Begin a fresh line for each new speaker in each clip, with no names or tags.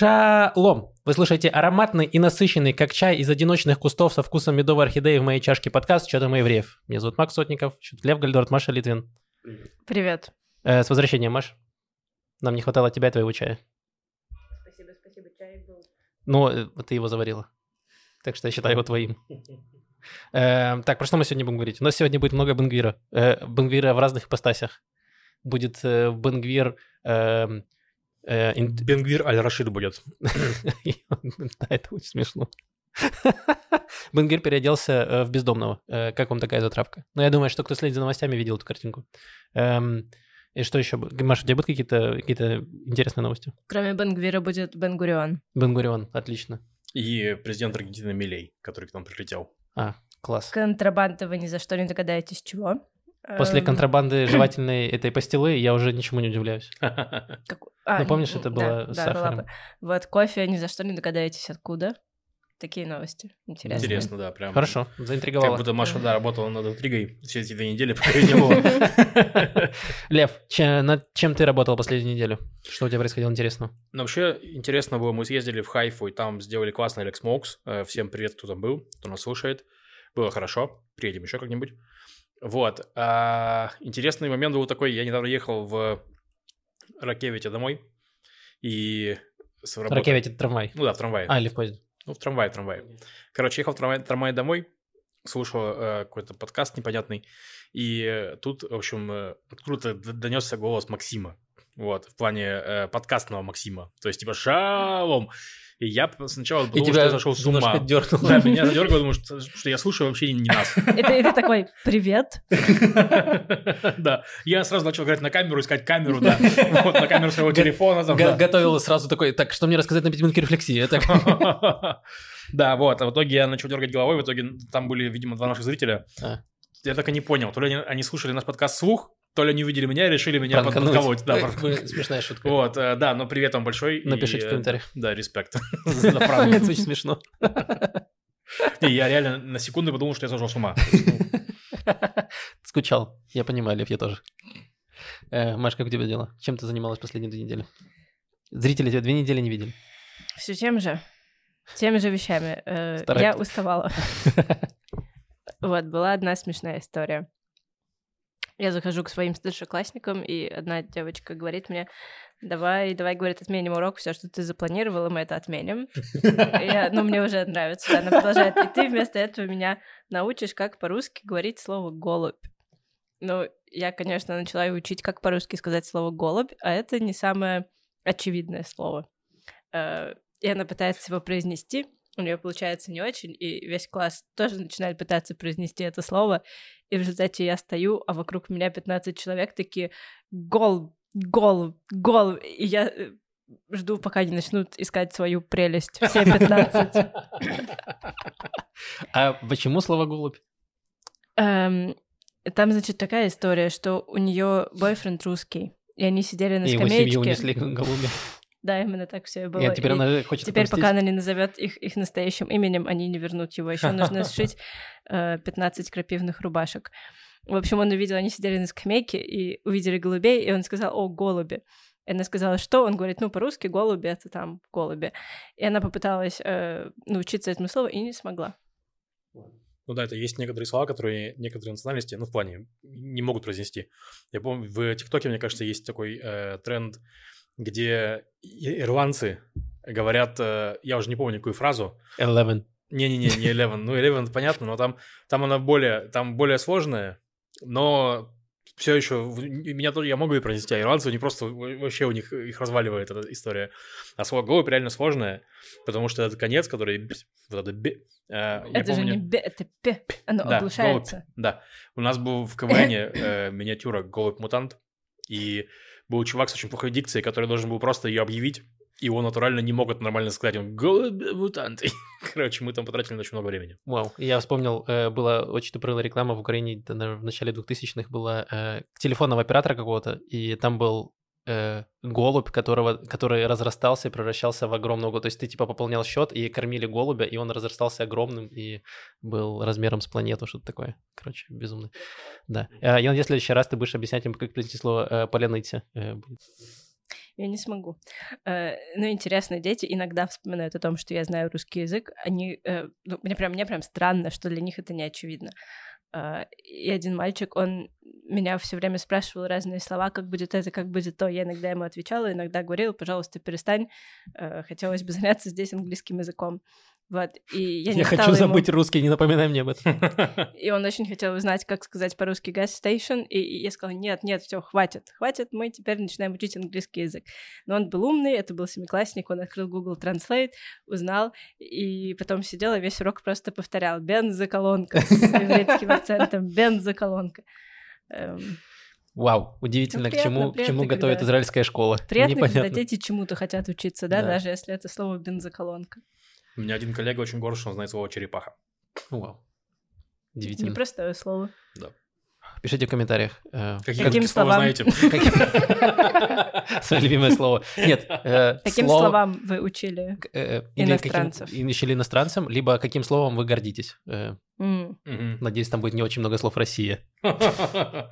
Шалом! Вы слушаете ароматный и насыщенный, как чай из одиночных кустов со вкусом медовой орхидеи в моей чашке подкаст «Что там евреев». Меня зовут Макс Сотников, Лев Гальдорт, Маша Литвин.
Привет.
Э, с возвращением, Маш. Нам не хватало тебя и твоего чая.
Спасибо, спасибо, чай был.
Ну, э, ты его заварила. Так что я считаю его твоим. Э, так, про что мы сегодня будем говорить? У нас сегодня будет много Бенгвира. Э, Бенгвира в разных ипостасях. Будет э, Бенгвир... э,
Бенгвир Аль-Рашид будет.
Да, это очень смешно. Бенгвир переоделся э, в бездомного. Э, Как вам такая затравка? Ну, я думаю, что кто следит за новостями, видел эту картинку. Эм, И что еще? Маша, у тебя будут какие-то какие интересные новости?
Кроме Бенгвира будет Бенгурион.
Бенгурион, отлично.
И президент Аргентины Милей, который к нам прилетел.
А, класс.
Контрабанда вы ни за что не догадаетесь чего.
После
Эм,
контрабанды жевательной этой пастилы я уже ничему не удивляюсь.
как- а,
Ну, помнишь, это
да,
было с
да,
сахаром?
была бы. Вот, кофе ни за что не догадаетесь откуда. Такие новости. Интересно.
Интересно, да, прям.
Хорошо,
Как
заинтриговала.
будто Маша, да, работала над интригой все эти две недели, пока ее не было.
Лев, че- над чем ты работал последнюю неделю? Что у тебя происходило интересного?
Но вообще интересно было, мы съездили в Хайфу, и там сделали классный Alex Smokes. Э, Всем привет, кто там был, кто нас слушает. Было хорошо, приедем еще как-нибудь. Вот. А, интересный момент был такой, я недавно ехал в Ракевите домой, и с работы-
Ракевич это трамвай.
Ну да, в трамвае.
А, или в поезде.
Ну, в трамвае, в трамвае. Короче, ехал в трамвае, трамвае домой, слушал э, какой-то подкаст непонятный, и э, тут, в общем, э, откуда-то донесся голос Максима. Вот, в плане э, подкастного Максима. То есть, типа, шалом. И я сначала
И
думал, что я зашел с ума.
дернуло.
Да, меня задергало, думаю, что, что я слушаю вообще не нас.
Это, это такой «Привет».
Да, я сразу начал играть на камеру, искать камеру, да. Вот, на камеру своего телефона. там, да.
Готовил сразу такой, так, что мне рассказать на пятиминутке рефлексии? Так,
Да, вот, а в итоге я начал дергать головой, в итоге там были, видимо, два наших зрителя.
А.
Я так и не понял, то ли они, они слушали наш подкаст слух, то ли они увидели меня и решили меня подколоть. Да,
Ой, Смешная шутка.
Вот, э, да, но привет вам большой. и,
Напишите в
э,
комментариях.
Да, респект.
Это очень смешно.
Не, Я реально на секунду подумал, что я сошел с ума.
Скучал. Я понимаю, Лев, я тоже. Э, Маш, как у тебя дела? Чем ты занималась последние две недели? Зрители тебя две недели не видели.
Все тем же. Теми же вещами. Я уставала. Вот, была одна смешная история. Я захожу к своим старшеклассникам, и одна девочка говорит мне, давай, давай, говорит, отменим урок, все, что ты запланировала, мы это отменим. И Я, ну, мне уже нравится, она продолжает. И ты вместо этого меня научишь, как по-русски говорить слово «голубь». Ну, я, конечно, начала ее учить, как по-русски сказать слово «голубь», а это не самое очевидное слово. Э, И она пытается его произнести, у нее получается не очень, и весь класс тоже начинает пытаться произнести это слово, и в результате я стою, а вокруг меня 15 человек такие «гол, гол, гол», и я э, жду, пока они начнут искать свою прелесть, все 15.
А почему слово голубь?
Эм, Там, значит, такая история, что у нее бойфренд русский, и они сидели на
И его семью
скамеечке.
унесли голубя.
Да, именно так все и было.
И теперь
И-
она хочет
Теперь,
отомстить.
пока она не назовет их, их настоящим именем, они не вернут его. Еще нужно сшить э, 15 крапивных рубашек. В общем, он увидел, они сидели на скамейке и увидели голубей, и он сказал, о, голуби. И она сказала, что? Он говорит, ну, по-русски голуби — это там голуби. И она попыталась э, научиться этому слову и не смогла.
Ну да, это есть некоторые слова, которые некоторые национальности, ну, в плане, не могут произнести. Я помню, в ТикТоке, мне кажется, есть такой э, тренд, где ирландцы говорят, э, я уже не помню какую фразу,
Eleven.
Не-не-не, не Eleven. Ну, Eleven понятно, но там, там она более, там более сложная, но все еще меня тоже я могу и произнести, а ирландцы не просто вообще у них их разваливает эта история. А слово голубь реально сложное, потому что это конец, который вот это бе- э,
это же
помню-
не бе, это пе. Оно
да,
оглушается.
голубь, да. У нас был в КВН э, миниатюра голубь-мутант, и был чувак с очень плохой дикцией, который должен был просто ее объявить, и он натурально не мог это нормально сказать. Он голубь-мутант. И, Короче, мы там потратили очень много времени.
Вау. Я вспомнил, э, была очень тупорылая реклама в Украине в начале 2000-х была э, телефонного оператора какого-то, и там был э, голубь, которого, который разрастался и превращался в огромного. То есть ты типа пополнял счет и кормили голубя, и он разрастался огромным и был размером с планету, что-то такое. Короче, безумно. Да. Э, Я надеюсь, в следующий раз ты будешь объяснять им, как произнести слово э, «поляныйте». Э.
Я не смогу. Э, ну, интересно, дети иногда вспоминают о том, что я знаю русский язык. Они, э, ну, мне прям, мне прям странно, что для них это не очевидно. Э, и один мальчик, он меня все время спрашивал разные слова, как будет это, как будет то. Я иногда ему отвечала, иногда говорила, пожалуйста, перестань, хотелось бы заняться здесь английским языком. Вот, и я, не
я хочу забыть ему... русский, не напоминай мне об этом.
И он очень хотел узнать, как сказать по-русски gas station, и я сказала, нет, нет, все, хватит, хватит, мы теперь начинаем учить английский язык. Но он был умный, это был семиклассник, он открыл Google Translate, узнал, и потом сидел и весь урок просто повторял «бензоколонка» с еврейским акцентом, «бензоколонка».
Эм... Вау, удивительно, ну, приятно, к чему, приятно, к чему когда... готовит израильская школа.
Приятно, Непонятно. когда дети чему-то хотят учиться, да, да, даже если это слово «бензоколонка».
У меня один коллега очень горд, что он знает слово черепаха.
Вау. Удивительно.
Непростое слово.
Да.
Пишите в комментариях.
Э, Каким, Каким словам? знаете?
Свое любимое слово. Нет.
Э, каким словам вы учили э, иностранцев?
Учили иностранцам, либо каким словом вы гордитесь? Надеюсь, там будет не очень много слов «Россия».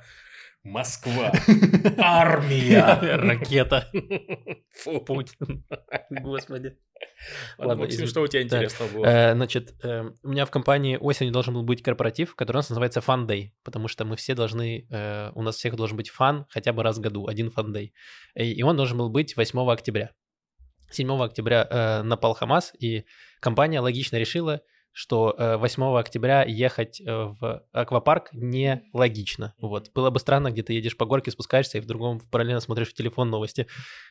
Москва. Армия.
Ракета.
Фу.
Путин. Господи.
Ладно, Максим, что у тебя интересного было?
Э, значит, э, у меня в компании осенью должен был быть корпоратив, который у нас называется Fun Day, потому что мы все должны, э, у нас всех должен быть фан хотя бы раз в году, один Fun Day. И он должен был быть 8 октября. 7 октября напал Хамас, и компания логично решила, что 8 э, октября ехать э, в аквапарк нелогично. Вот. Было бы странно, где ты едешь по горке, спускаешься, и в другом параллельно смотришь в телефон новости.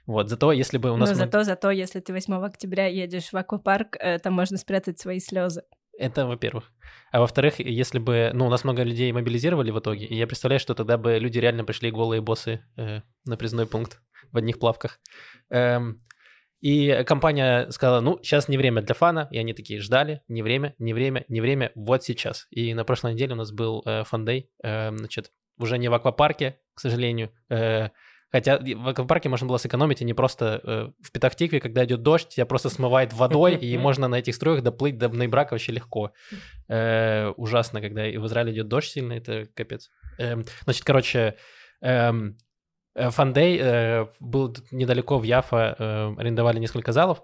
Вот. Зато если бы у нас...
Но зато, зато, если ты 8 октября едешь в аквапарк, э, там можно спрятать свои слезы.
Это во-первых. А во-вторых, если бы, ну, у нас много людей мобилизировали в итоге, и я представляю, что тогда бы люди реально пришли голые боссы э, на призной пункт в одних плавках. Эм, и компания сказала, ну, сейчас не время для фана, и они такие ждали, не время, не время, не время, вот сейчас. И на прошлой неделе у нас был э, фан-дей, э, значит, уже не в аквапарке, к сожалению, э, Хотя в аквапарке можно было сэкономить, а не просто э, в Петахтикве, когда идет дождь, тебя просто смывает водой, и можно на этих струях доплыть до Нейбрака вообще легко. Э, ужасно, когда в Израиле идет дождь сильно, это капец. Э, значит, короче, эм, Фандей э, был недалеко в Яфа, э, арендовали несколько залов,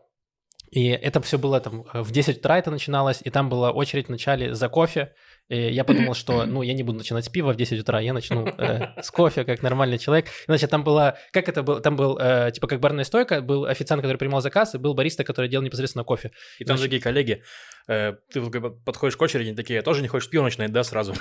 и это все было там в 10 утра это начиналось, и там была очередь вначале за кофе. И я подумал, что, ну, я не буду начинать с пива в 10 утра, я начну э, с кофе, как нормальный человек. Значит, там было, как это было, там был, э, типа, как барная стойка, был официант, который принимал заказ, и был бариста, который делал непосредственно кофе.
И там Значит, такие коллеги, э, ты подходишь к очереди, они такие, тоже не хочешь пиво начинать, да, сразу?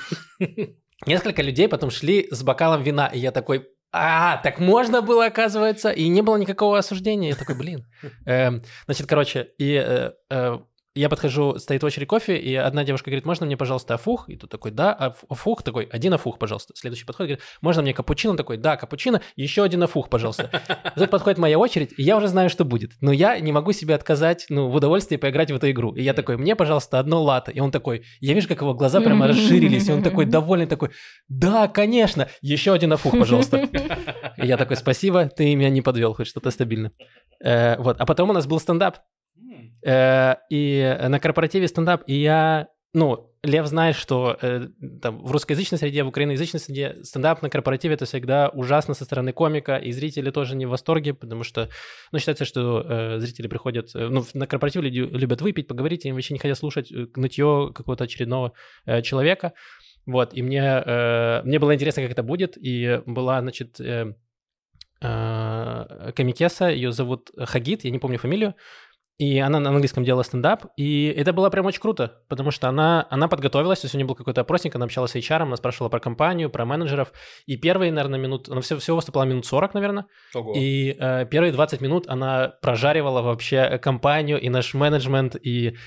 Несколько людей потом шли с бокалом вина, и я такой, а, так можно было, оказывается, и не было никакого осуждения. Я такой, блин. Эм, значит, короче, и э, э, я подхожу, стоит очередь кофе, и одна девушка говорит, можно мне, пожалуйста, афух? И тут такой, да, афух, такой, один афух, пожалуйста. Следующий подходит, говорит, можно мне капучино? Такой, да, капучино, еще один афух, пожалуйста. Тут подходит моя очередь, и я уже знаю, что будет. Но я не могу себе отказать, ну, в удовольствии поиграть в эту игру. И я такой, мне, пожалуйста, одно лато. И он такой, я вижу, как его глаза прямо расширились, и он такой довольный, такой, да, конечно, еще один афух, пожалуйста. И я такой, спасибо, ты меня не подвел, хоть что-то стабильно. Э, вот, а потом у нас был стендап. Э, и на корпоративе стендап, и я, ну, Лев знает, что э, там, в русскоязычной среде, в украиноязычной среде стендап на корпоративе это всегда ужасно со стороны комика, и зрители тоже не в восторге, потому что, ну, считается, что э, зрители приходят, э, ну, на корпоратив люди любят выпить, поговорить, им вообще не хотят слушать э, нытье какого-то очередного э, человека, вот, и мне, э, мне было интересно, как это будет, и была, значит, э, э, ее зовут Хагит, я не помню фамилию, и она на английском делала стендап, и это было прям очень круто, потому что она, она подготовилась, то есть у нее был какой-то опросник, она общалась с HR, она спрашивала про компанию, про менеджеров, и первые, наверное, минут, она все, всего выступала минут 40, наверное, Ого. и э, первые 20 минут она прожаривала вообще компанию и наш менеджмент, и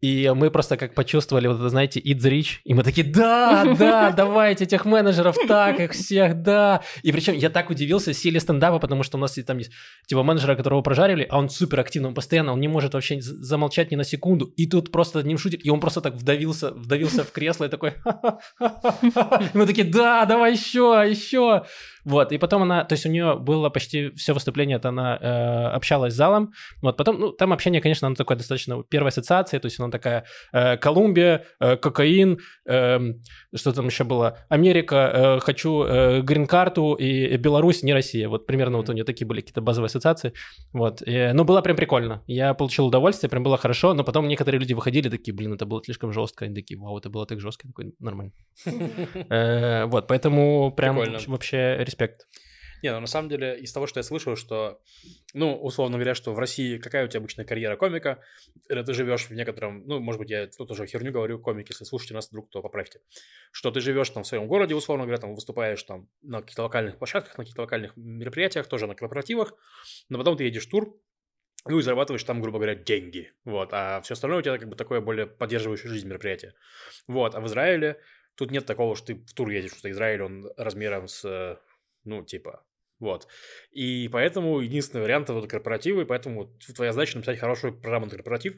и мы просто как почувствовали, вот это, знаете, It's Rich, и мы такие, да, да, давайте этих менеджеров так, их всех, да. И причем я так удивился силе стендапа, потому что у нас там есть типа менеджера, которого прожарили, а он супер активный, он постоянно, он не может вообще замолчать ни на секунду, и тут просто над ним шутит, и он просто так вдавился, вдавился в кресло и такой, мы такие, да, давай еще, еще. Вот, и потом она, то есть у нее было почти все выступление, это она э, общалась с залом, вот, потом, ну, там общение, конечно, оно такое достаточно первой ассоциации, то есть она такая э, Колумбия, э, кокаин, э, что там еще было, Америка, э, хочу э, грин-карту, и Беларусь, не Россия, вот примерно вот у нее такие были какие-то базовые ассоциации, вот, и, ну, было прям прикольно, я получил удовольствие, прям было хорошо, но потом некоторые люди выходили такие, блин, это было слишком жестко, они такие, вау, это было так жестко, такой, нормально. Э, Вот, поэтому прям вообще респект.
Не, ну на самом деле, из того, что я слышал, что, ну, условно говоря, что в России какая у тебя обычная карьера комика, или ты живешь в некотором, ну, может быть, я тут уже херню говорю, комик, если слушаете нас вдруг, то поправьте, что ты живешь там в своем городе, условно говоря, там выступаешь там на каких-то локальных площадках, на каких-то локальных мероприятиях, тоже на корпоративах, но потом ты едешь в тур, ну и зарабатываешь там, грубо говоря, деньги, вот, а все остальное у тебя как бы такое более поддерживающее жизнь мероприятие, вот, а в Израиле тут нет такого, что ты в тур едешь, что Израиль, он размером с, э, ну, типа, вот. И поэтому единственный вариант это корпоративы, и поэтому вот твоя задача написать хорошую программу на корпоратив.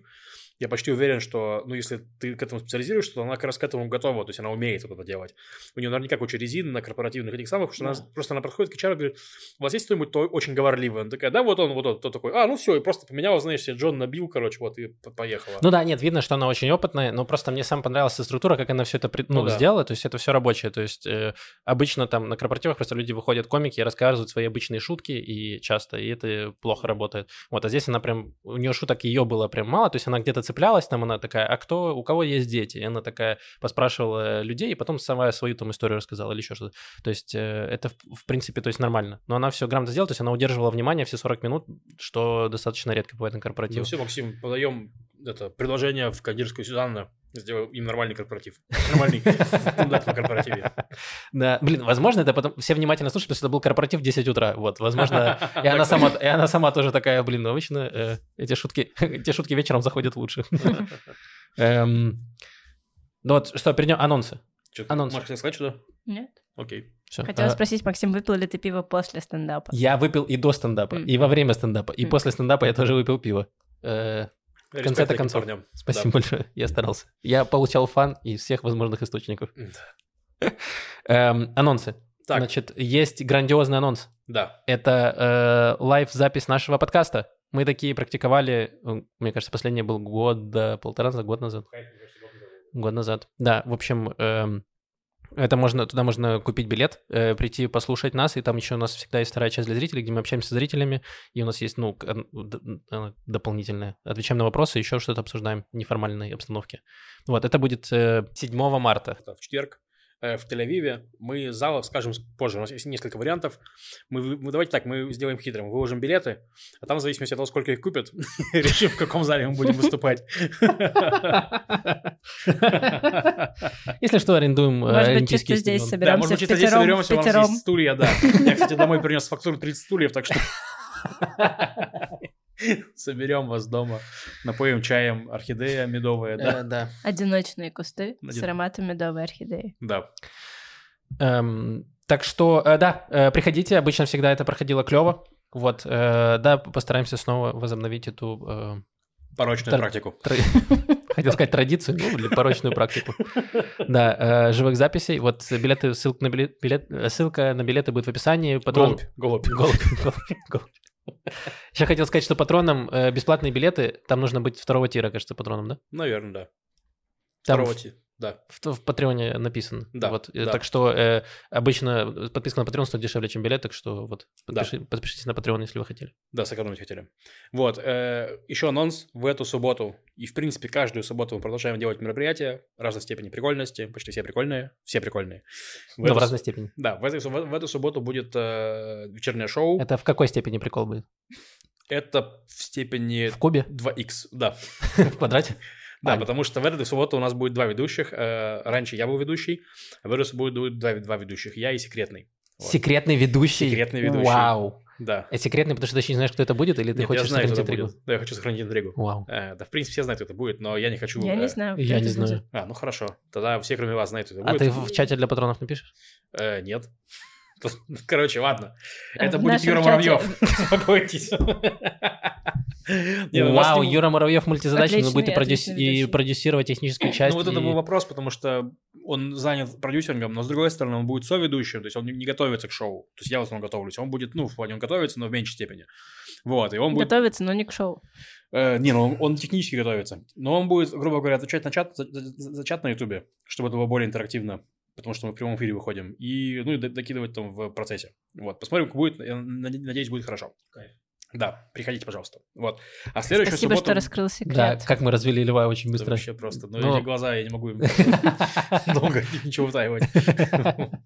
Я почти уверен, что, ну, если ты к этому специализируешься, то она как раз к этому готова, то есть она умеет вот это делать. У нее наверняка куча резин на корпоративных этих самых, потому что она просто она подходит к HR и говорит, у вас есть кто-нибудь то очень говорливый? Она такая, да, вот он, вот он, тот такой, а, ну все, и просто поменял, знаешь, себе Джон набил, короче, вот, и по- поехала.
Ну да, нет, видно, что она очень опытная, но просто мне сам понравилась эта структура, как она все это ну,
Ну да.
сделала, то есть это все рабочее, то есть э, обычно там на корпоративах просто люди выходят комики и рассказывают свои обычные шутки, и часто, и это плохо работает. Вот, а здесь она прям, у нее шуток ее было прям мало, то есть она где-то цеплялась, там она такая, а кто, у кого есть дети? И она такая поспрашивала людей, и потом сама свою там историю рассказала или еще что-то. То есть э, это, в, принципе, то есть нормально. Но она все грамотно сделала, то есть она удерживала внимание все 40 минут, что достаточно редко бывает на
Ну
корпоративах.
все, Максим, подаем это предложение в Кадирскую Сюзанну, сделаем им нормальный корпоратив. Нормальный стендап на корпоративе.
Да, блин, возможно, это потом все внимательно слушают, потому что это был корпоратив в 10 утра. Вот, возможно, и она сама, и она сама тоже такая, блин, ну, обычно э, эти шутки, эти шутки вечером заходят лучше. Эм, Ну вот, что, перейдем, анонсы.
Чё,
Анонс.
Можешь сказать что-то?
Нет.
Окей.
Всё.
Хотела
Э,
спросить, Максим, выпил ли ты пиво после стендапа?
Я выпил и до стендапа,
М.
и во время стендапа, и
М.
после стендапа я тоже выпил пиво. Э, В конце-то концов.
парням.
Спасибо большое, я старался. Я получал фан из всех возможных источников.
Да.
Эм, Анонсы.
Так,
Значит, есть грандиозный анонс.
да.
Это э, лайв-запись нашего подкаста. Мы такие практиковали, э, мне кажется, последний был год, да, полтора назад, год назад. Год назад. Да, в общем, эм, это можно, туда можно купить билет, э, прийти послушать нас, и там еще у нас всегда есть вторая часть для зрителей, где мы общаемся с зрителями, и у нас есть, ну, э, дополнительное. Отвечаем на вопросы, еще что-то обсуждаем в неформальной обстановке. Вот, это будет э, 7 марта.
В четверг в Тель-Авиве. Мы зал скажем позже, у нас есть несколько вариантов. Мы, мы- давайте так, мы сделаем хитрым. Выложим билеты, а там в зависимости от того, сколько их купят, решим, в каком зале мы будем выступать.
Если что, арендуем э,
Может быть, чисто здесь.
Да, может
соберемся
быть, чисто здесь соберемся, у нас есть стулья, да. Я, кстати, домой принес фактуру 30 стульев, так что соберем вас дома, напоим чаем орхидея медовая, да?
Э, Да.
Одиночные кусты с ароматом медовой орхидеи.
Да.
Эм, так что, э, да, э, приходите, обычно всегда это проходило клево. Вот, да, постараемся снова возобновить эту,
Порочную практику.
хотел сказать традицию, ну, или порочную практику. Да, э, живых записей. Вот билеты, ссылка на, билет, билет- ссылка на билеты будет в описании. Патрон-
Голубь, голубь.
Голубь, голубь, голубь. Еще хотел сказать, что патронам э, бесплатные билеты, там нужно быть второго тира, кажется, патроном, да?
Наверное, да.
Там
Второго
в-
ти- Да.
В, в Патреоне написано.
Да,
Вот. э,
да.
Так что э, обычно подписка на Patreon стоит дешевле, чем билет, так что вот
Да.
подпиши- подпишитесь на Patreon, если вы хотели.
Да, сэкономить хотели. Вот, э, еще анонс в эту субботу. И, в принципе, каждую субботу мы продолжаем делать мероприятия разной степени прикольности. Почти все прикольные. Все прикольные. В
Но
эту
в разной степени.
Да, в, этой суб- в эту субботу будет э, вечернее шоу. Это...
Это в какой степени прикол будет?
в степени
В кубе?
2х, да.
В квадрате?
Да,
А,
потому что в эту субботу у нас будет два ведущих. Э, раньше я был ведущий, а в эту субботу будет два, два ведущих. Я и секретный. Вот.
Секретный ведущий?
Секретный ведущий.
Вау.
Да.
А секретный, потому что ты еще не знаешь, кто это будет, или ты
Нет,
хочешь
я знаю, кто
сохранить
это
интригу?
будет. Да, я хочу сохранить интригу.
Вау.
Э, да, в принципе, все знают, кто это будет, но я не хочу...
Я
э,
не знаю.
Я
это
не
будет.
знаю.
А, ну хорошо. Тогда все, кроме вас, знают, кто это
А
будет.
ты в чате для патронов напишешь?
Э, нет. Короче, ладно. Это будет Юра Муравьев. Успокойтесь. Ну,
Вау, Юра Муравьев мультизадачный, он будет и, продюсировать техническую часть.
Ну, вот это был вопрос, потому что он занят продюсингом, но с другой стороны, он будет соведущим, то есть он не, готовится к шоу. То есть я в основном готовлюсь. Он будет, ну, в плане он готовится, но в меньшей степени. Вот, и он будет...
Готовится, но не к шоу.
Э, не, ну он, он технически готовится. Но он будет, грубо говоря, отвечать на чат, за, за- за чат на Ютубе, чтобы это было более интерактивно. Потому что мы в прямом эфире выходим. И, ну, и докидывать там в процессе. Вот, посмотрим, как будет. Я наде- надеюсь, будет хорошо. Да, приходите, пожалуйста. Вот. А следующую
Спасибо,
субботу...
что раскрыл секрет.
Да, как мы развели льва очень
Да
быстро.
вообще просто. Но
Но-
эти глаза я не могу им долго ничего утаивать.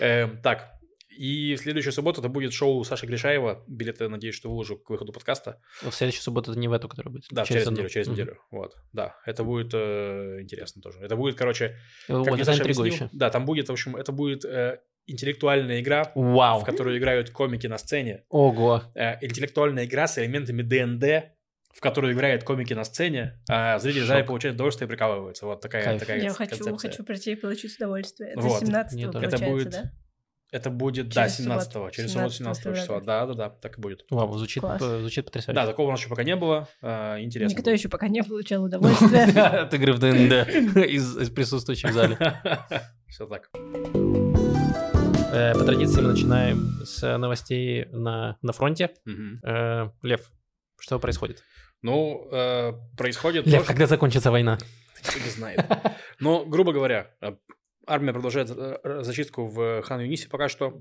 Эм, Так, и в следующую субботу это будет шоу Саши Гришаева. Билеты, надеюсь, что выложу к выходу подкаста.
В следующую субботу это не в эту, которая будет.
Да, через, неделю, через неделю. Вот, да, это будет э, интересно тоже. Это будет, короче,
Вот это интригующе.
да, там будет, в общем, это будет э, интеллектуальная игра,
Вау.
в которую играют комики на сцене.
Ого.
Э, интеллектуальная игра с элементами ДНД, в которую играют комики на сцене, а зрители в зале
Шок.
получают удовольствие и прикалываются. Вот такая,
Кайф.
такая
Я
ц-
хочу,
концепция.
хочу прийти и получить удовольствие. Это
Вот.
17
Мне тоже.
получается,
Это будет
да?
Это будет, да,
Через
17
субботу,
через субботу
17
17 числа. Да, да, да, так и будет.
Вау, звучит, э, звучит потрясающе.
Да, такого у нас еще пока не было. а, Интересно.
Никто еще пока не получал удовольствие.
От игры в ДНД из, из присутствующих в зале.
Все так.
Э, По традиции мы начинаем с новостей на, на фронте. Э, Лев, что происходит?
Ну, э, происходит
Лев,
то, что
когда закончится война?
никто не знает. Но, грубо говоря, армия продолжает зачистку в хан Юнисе пока что.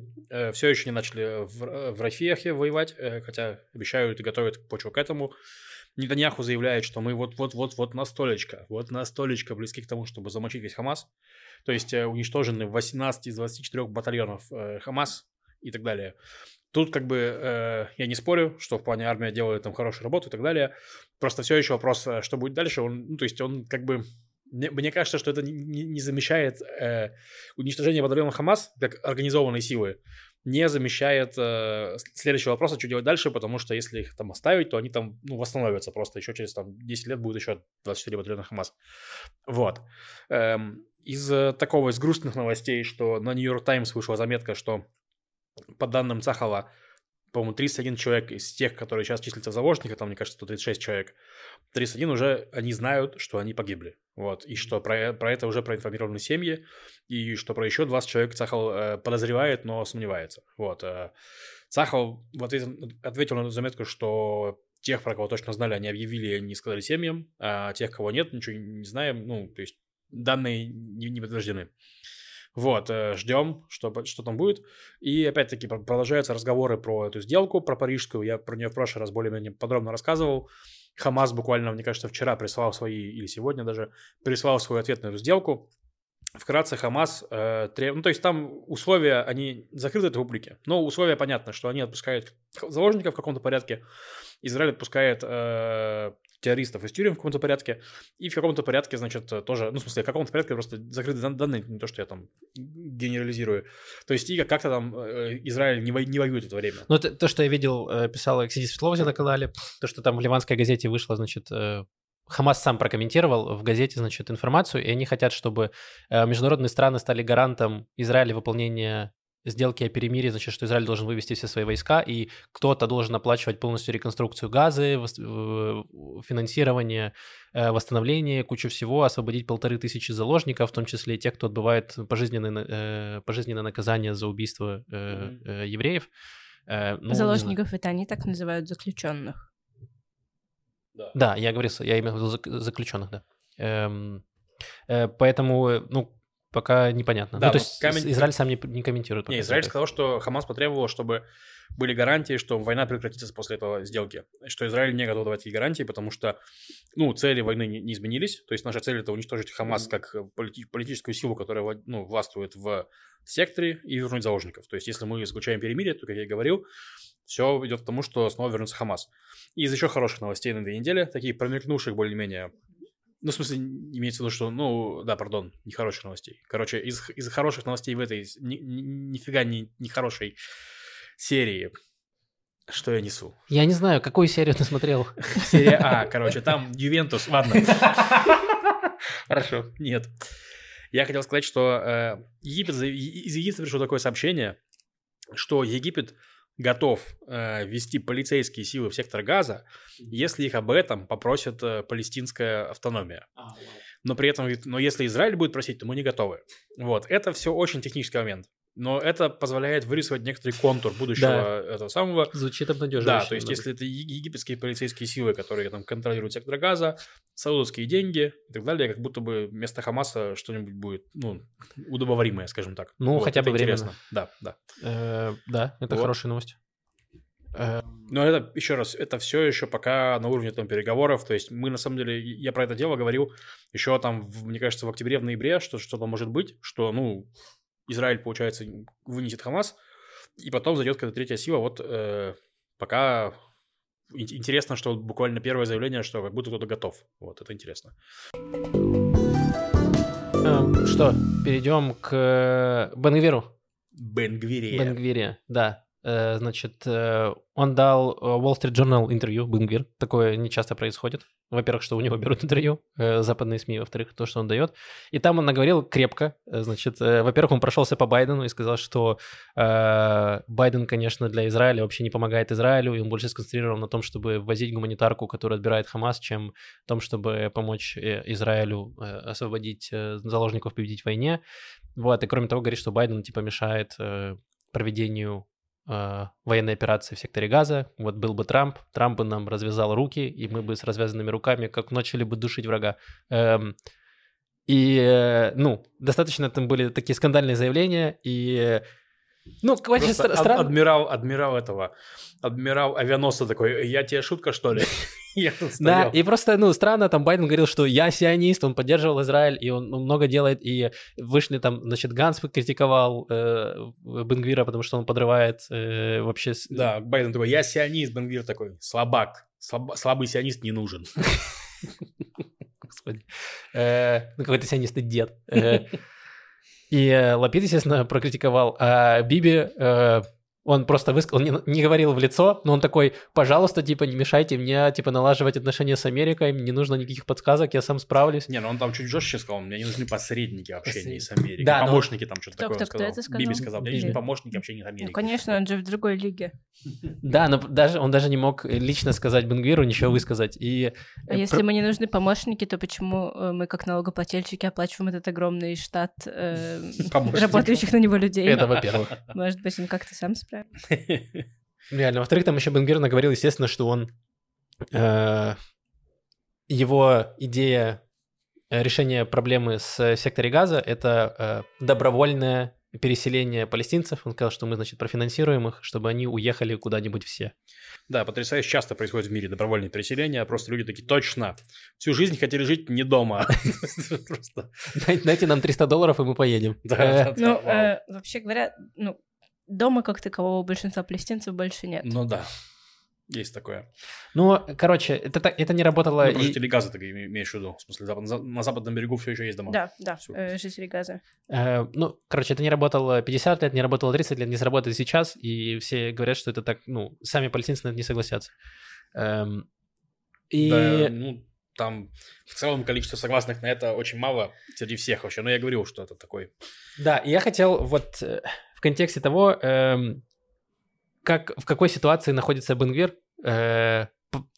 Все еще не начали в, в Рафиахе воевать, хотя обещают и готовят почву к этому. Нетаньяху заявляет, что мы вот-вот-вот-вот настолечко, вот настолечко близки к тому, чтобы замочить весь Хамас. То есть э, уничтожены 18 из 24 батальонов э, Хамас и так далее. Тут как бы э, я не спорю, что в плане армия делает там хорошую работу и так далее. Просто все еще вопрос, э, что будет дальше. Он, ну, то есть он как бы... Мне, мне кажется, что это не, не- замещает э, уничтожение батальона Хамас как организованной силы. Не замещает э, следующего вопроса, что делать дальше, потому что если их там оставить, то они там ну, восстановятся просто. Еще через там, 10 лет будет еще 24 батальона Хамас. Вот. Эм, из э, такого, из грустных новостей, что на Нью-Йорк Таймс вышла заметка, что по данным Цахова, по-моему, 31 человек из тех, которые сейчас числятся в заложниках, там, мне кажется, 136 человек, 31 уже, они знают, что они погибли. Вот, и что про, про это уже проинформированы семьи, и что про еще 20 человек Цахал э, подозревает, но сомневается. Вот. Э, Цахал в ответ, ответил на эту заметку, что тех, про кого точно знали, они объявили не сказали семьям, а тех, кого нет, ничего не знаем, ну, то есть данные не, не подтверждены. Вот, э, ждем, что, что там будет. И опять-таки про- продолжаются разговоры про эту сделку, про парижскую. Я про нее в прошлый раз более-менее подробно рассказывал. Хамас буквально, мне кажется, вчера прислал свои, или сегодня даже, прислал свой ответ на эту сделку. Вкратце, Хамас э, треб- Ну, то есть там условия, они закрыты для публики. Но условия понятно, что они отпускают заложников в каком-то порядке. Израиль отпускает э, террористов из тюрем в каком-то порядке. И в каком-то порядке, значит, тоже... Ну, в смысле, в каком-то порядке просто закрыты дан- данные, не то, что я там генерализирую. То есть и как-то там э, Израиль не, во- не воюет в это время.
Ну, это то, что я видел, э, писала Ксения Светлова на канале, то, что там в ливанской газете вышло, значит, э, Хамас сам прокомментировал в газете, значит, информацию, и они хотят, чтобы международные страны стали гарантом Израиля выполнения сделки о перемирии, значит, что Израиль должен вывести все свои войска, и кто-то должен оплачивать полностью реконструкцию газы, э, финансирование, э, восстановление, кучу всего, освободить полторы тысячи заложников, в том числе и тех, кто отбывает пожизненное, э, пожизненное наказание за убийство евреев. Ну.
Заложников это они так называют заключенных.
Да, я говорил, я имел в виду зак- заключенных, да. Эм, поэтому, ну, пока непонятно.
Да,
ну, то есть
камень-
Израиль сам не, не комментирует.
Не, Израиль сказал, что Хамас потребовал, чтобы были гарантии, что война прекратится после этого сделки. Что Израиль не готов давать такие гарантии, потому что, ну, цели войны не, не изменились. То есть наша цель это уничтожить Хамас как э, полити- политическую силу, которая ну, властвует в секторе и вернуть заложников. То есть если мы заключаем перемирие, то, как я и говорил, все идет к тому, что снова вернется Хамас. И из еще хороших новостей на этой неделе, таких промелькнувших более-менее ну, в смысле, имеется в виду, что, ну, да, пардон, нехороших новостей. Короче, из, из хороших новостей в этой ни, ни- нифига не, не хорошей серии, что я несу.
Я не знаю, какую серию ты смотрел.
Серия А, короче, там Ювентус, ладно. Хорошо, нет. Я хотел сказать, что э, Египет, из Египта пришло такое сообщение, что Египет готов э, ввести полицейские силы в сектор Газа, если их об этом попросит э, палестинская автономия. но при этом, но если Израиль будет просить, то мы не готовы. Вот, это все очень технический момент. Но это позволяет вырисовать некоторый контур будущего этого самого.
Звучит обнадеживающе.
Да, то есть если это египетские полицейские силы, которые там контролируют сектор газа, саудовские деньги и так далее, как будто бы вместо Хамаса что-нибудь будет, ну, удобоваримое, скажем так.
Ну,
Вот,
хотя бы временно.
интересно. Да, да.
Э, да, это
Вот.
хорошая новость. Э,
Но это, еще раз, это все еще пока на уровне там переговоров. То есть мы, на самом деле, я про это дело говорил еще там, мне кажется, в октябре, в ноябре, что что-то может быть, что, ну, Израиль, получается, вынесет Хамас, и потом зайдет какая-то третья сила. Вот э, пока ин- интересно, что буквально первое заявление, что как будто кто-то готов. Вот, это интересно.
э, Что, перейдем к Бенгвиру?
Бенгвире.
Бенгвире, да. Э, Значит, э, он дал э, Wall Street Journal интервью, Бенгвир. Такое не часто происходит. Во-первых, что у него берут интервью, э, западные СМИ, во-вторых, то, что он дает. И там он наговорил крепко. Э, Значит, э, во-первых, он прошелся по Байдену и сказал, что э, Байден, конечно, для Израиля вообще не помогает Израилю, и он больше сконцентрирован на том, чтобы ввозить гуманитарку, которую отбирает Хамас, чем в том, чтобы помочь э, Израилю э, освободить э, заложников, победить в войне. Вот, и кроме того, говорит, что Байден, типа, мешает э, проведению э, военной операции в секторе Газа. Вот был бы Трамп, Трамп бы нам развязал руки, и мы бы с развязанными руками как начали бы душить врага. Эм, и, э, ну, достаточно там были такие скандальные заявления, и, э, ну,
ад-
странно.
адмирал, адмирал этого, адмирал авианосца такой, я тебе шутка, что ли? Я тут
Да, и просто, ну, странно, там Байден говорил, что я сионист, он поддерживал Израиль, и он ну, много делает, и вышли там, значит, Ганс критиковал э, Бенгвира, потому что он подрывает э, вообще...
Да, Байден такой, я сионист, Бенгвир такой, слабак. Слаб- слабый сионист не нужен.
Господи. Э, ну, какой-то сионистый дед. И Лапид, естественно, прокритиковал, а Биби... он просто высказал, он не, не говорил в лицо, но он такой, пожалуйста, типа, не мешайте мне, типа, налаживать отношения с Америкой, мне не нужно никаких подсказок, я сам справлюсь.
Не, ну он там чуть жестче сказал, мне не нужны посредники общения с Америкой.
Да, но-
Помощники там что-то
Кто-
такое
кто-
он
кто
сказал.
это сказал?
Биби сказал, мне нужны помощники общения с
Ну,
Америкой.
конечно, он же в другой лиге.
Да, но даже он даже не мог лично сказать Бенгвиру, ничего высказать. И
А
э,
если мы не нужны помощники, то почему э, мы, как налогоплательщики, оплачиваем этот огромный штат э, работающих на него людей?
это во-первых.
Может быть, он как-то сам справится?
Реально. Во-вторых, там еще Бенгвир наговорил, естественно, что он... э, его идея э, решения проблемы с э, секторе газа — это э, добровольное переселение палестинцев. Он сказал, что мы, значит, профинансируем их, чтобы они уехали куда-нибудь все.
Да, потрясающе часто происходит в мире добровольные переселения, просто люди такие, точно, всю жизнь хотели жить не дома.
Дайте нам 300 долларов, и мы поедем.
Да,
Ну, э, вообще говоря, ну, дома как такового большинства палестинцев больше нет.
Ну да, есть такое.
Ну, короче, это, это не работало...
Ну,
и-
про жителей Газа ты име- имеешь в виду. В смысле, запад- на западном берегу все еще есть дома.
Да, да, э, жители Газа.
Э, ну, короче, это не работало 50 лет, не работало 30 лет, не сработает сейчас, и все говорят, что это так, ну, сами палестинцы на это не согласятся. Эм, и...
Да, ну, там в целом количество согласных на это очень мало среди всех вообще. Но я говорил, что это такой...
Да, и я хотел вот э, в контексте того, эм, как, в какой ситуации находится Бенгвир, э,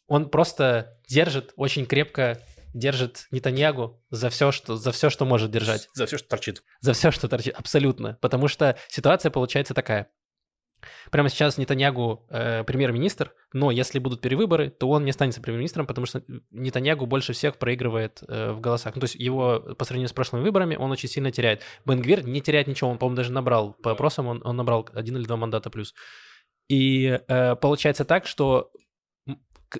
он просто держит, очень крепко держит Нетаньягу за все, что, за все, что может держать.
За все, что торчит.
За все, что торчит, абсолютно. Потому что ситуация получается такая. Прямо сейчас Нетаньягу э, премьер-министр, но если будут перевыборы, то он не останется премьер-министром, потому что Нетаньягу больше всех проигрывает э, в голосах. Ну, то есть его по сравнению с прошлыми выборами он очень сильно теряет. Бенгвир не теряет ничего, он, по-моему, даже набрал по опросам, он, он набрал один или два мандата плюс. И э, получается так, что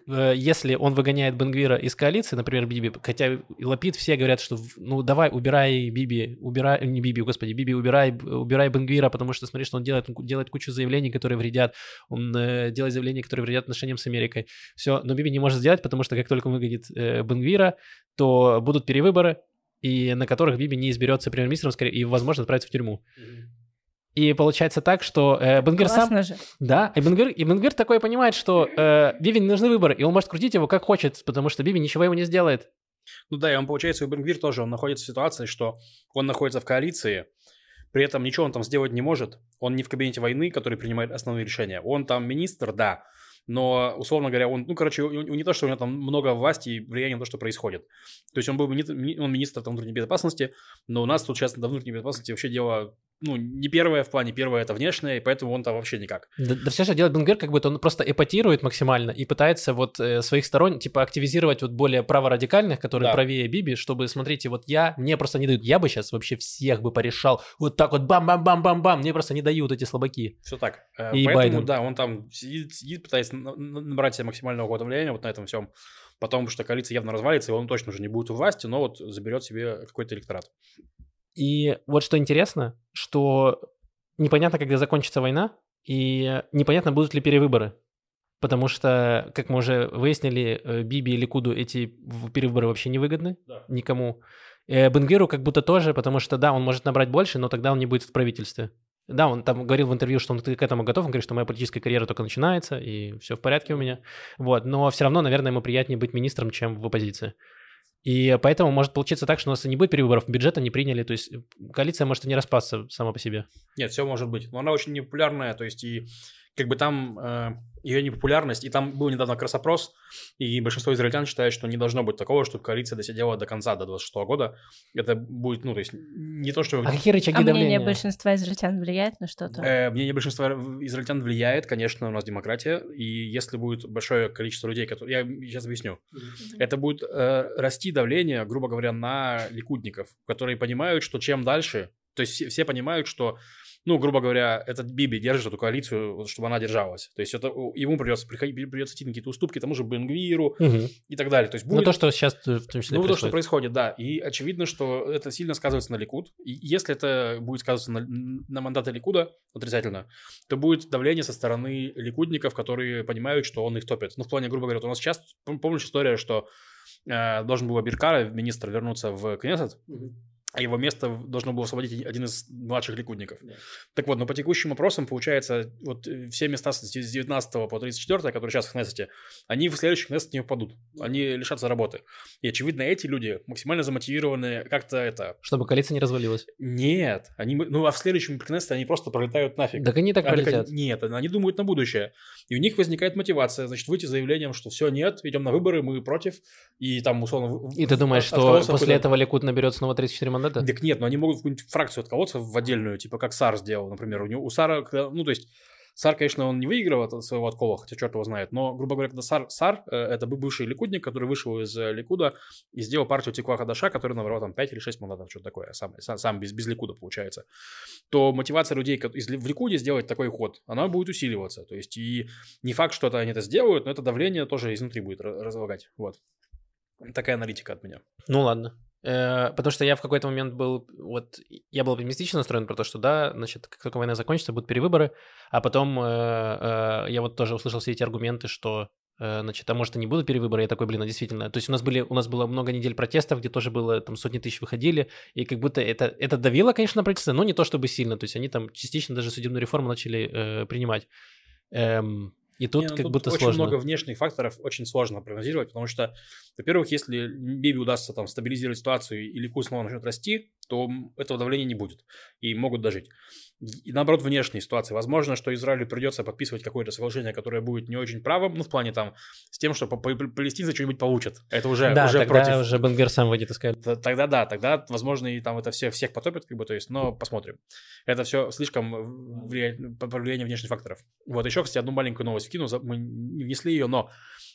если он выгоняет Бенгвира из коалиции, например, Биби, хотя Лапид все говорят, что ну давай убирай Биби, убирай, не Биби, господи, Биби, убирай, убирай Бенгвира, потому что смотри, что он делает, он делает кучу заявлений, которые вредят, он э, делает заявления, которые вредят отношениям с Америкой. Все, но Биби не может сделать, потому что как только он выгонит э, Бенгвира, то будут перевыборы, и на которых Биби не изберется премьер-министром, скорее, и, возможно, отправится в тюрьму. И получается так, что э, Бенгвир сам...
Же.
Да, и Бенгвир, и Бенгвир такой понимает, что э, Биби не нужны выборы, и он может крутить его как хочет, потому что Биби ничего ему не сделает.
Ну да, и он, получается, и Бенгвир тоже, он находится в ситуации, что он находится в коалиции, при этом ничего он там сделать не может. Он не в кабинете войны, который принимает основные решения. Он там министр, да, но, условно говоря, он, ну, короче, не то, что у него там много власти и влияния на то, что происходит. То есть он был мини- ми- он министр там, внутренней безопасности, но у нас тут сейчас до внутренней безопасности вообще дело, ну, не первое в плане, первое это внешнее, и поэтому он там вообще никак.
Да, да все, что делает Бенгер, как будто он просто эпатирует максимально и пытается вот э, своих сторон, типа, активизировать вот более праворадикальных, которые
Да.
правее Биби, чтобы, смотрите, вот я, мне просто не дают, я бы сейчас вообще всех бы порешал, вот так вот бам-бам-бам-бам-бам, мне просто не дают эти слабаки.
Все так. Э,
И
Поэтому,
Байден.
да, он там сидит, сидит пытается на- на- набрать себе максимального какого-то влияния вот на этом всем. Потом, что коалиция явно развалится, и он точно уже не будет у власти, но вот заберет себе какой-то электорат.
И вот что интересно, что непонятно, когда закончится война, и непонятно, будут ли перевыборы. Потому что, как мы уже выяснили, э, Биби и Ликуду эти перевыборы вообще не выгодны
Да.
никому. Э, Бенгеру как будто тоже, потому что, да, он может набрать больше, но тогда он не будет в правительстве. Да, он там говорил в интервью, что он к этому готов, он говорит, что моя политическая карьера только начинается, и все в порядке у меня. Вот, но все равно, наверное, ему приятнее быть министром, чем в оппозиции. И поэтому может получиться так, что у нас не будет перевыборов, бюджета не приняли, то есть э, коалиция может и не распасться сама по себе.
Нет, все может быть. Но она очень непопулярная, то есть и как бы там э, ее непопулярность, и там был недавно как раз опрос, и большинство израильтян считает, что не должно быть такого, чтобы коалиция досидела до конца, до 26 года. Это будет, ну, то есть не то, что...
А какие рычаги
А
давления?
мнение большинства израильтян влияет на что-то?
Э, мнение большинства израильтян влияет, конечно, у нас демократия, и если будет большое количество людей, которые... Я сейчас объясню. Это будет э, расти давление, грубо говоря, на ликудников, которые понимают, что чем дальше... То есть все, все понимают, что, ну, грубо говоря, этот Биби держит эту коалицию, вот, чтобы она держалась. То есть это ему придется, приходить, придется идти на какие-то уступки тому же Бенгвиру
Мгм.
и так далее. То есть
Ну,
будет...
то, что сейчас в том числе
Ну, то, что
происходит.
происходит, да. И очевидно, что это сильно сказывается на Ликуд. И если это будет сказываться на, на мандаты Ликуда отрицательно, то будет давление со стороны ликудников, которые понимают, что он их топит. Ну, в плане, грубо говоря, вот у нас сейчас, пом- помнишь история, что э, должен был Абиркара, министр, вернуться в Кнессет, а его место должно было освободить один из младших ликудников. Так вот, но по текущим опросам, получается, вот э, все места с 19 по 34, которые сейчас в Кнессете, они в следующих Кнессет не упадут. Они лишатся работы. И, очевидно, эти люди максимально замотивированы как-то это...
Чтобы коалиция не развалилась.
Нет, они... Ну, а в следующем Кнессете они просто пролетают нафиг.
Так они так
А так
полетят.
они- Нет, они думают на будущее. И у них возникает мотивация, значит, выйти с заявлением, что все, нет, идем на выборы, мы против. И там, условно...
И ты думаешь, что после этого Ликут наберет снова 34 мандата?
Так нет, но они могут в какую-нибудь фракцию отколоться в отдельную, типа как Сар сделал, например. У, него, у Сара, ну, то есть, Сар, конечно, он не выиграл от своего откола, хотя черт его знает, но, грубо говоря, когда Сар, Сар э, это бывший ликудник, который вышел из э, Ликуда и сделал партию Текла Хадаша, который набрал там 5 или 6 мандатов, что-то такое, сам, сам, сам без, без Ликуда получается, то мотивация людей из, в Ликуде сделать такой ход, она будет усиливаться. То есть, и не факт, что это они это сделают, но это давление тоже изнутри будет разлагать. Вот. Такая аналитика от меня.
Ну ладно. Э, Потому что я в какой-то момент был, вот, я был оптимистично настроен про то, что да, значит, как только война закончится, будут перевыборы, а потом э, э, я вот тоже услышал все эти аргументы, что, значит, а может и не будут перевыборы, я такой, блин, а действительно, то есть у нас были, у нас было много недель протестов, где тоже было, там, сотни тысяч выходили, и как будто это, это давило, конечно, на правительство, но не то чтобы сильно, то есть они там частично даже судебную реформу начали э, принимать. Эм, и тут
Не, ну
как
тут
будто
очень
сложно.
много внешних факторов, очень сложно прогнозировать, потому что, во-первых, если Биби удастся там стабилизировать ситуацию или курс снова начнет расти, то этого давления не будет и могут дожить. И наоборот, внешние ситуации. Возможно, что Израилю придется подписывать какое-то соглашение, которое будет не очень правым, ну, в плане там, с тем, что палестинцы что-нибудь получат. Это уже,
да,
уже
тогда
против.
уже Бенгер сам выйдет и скажет.
Т- Тогда да, тогда, возможно, и там это все, всех потопит, как бы, то есть, но посмотрим. Это все слишком влияет, влияние внешних факторов. Вот еще, кстати, одну маленькую новость вкину, мы не внесли ее, но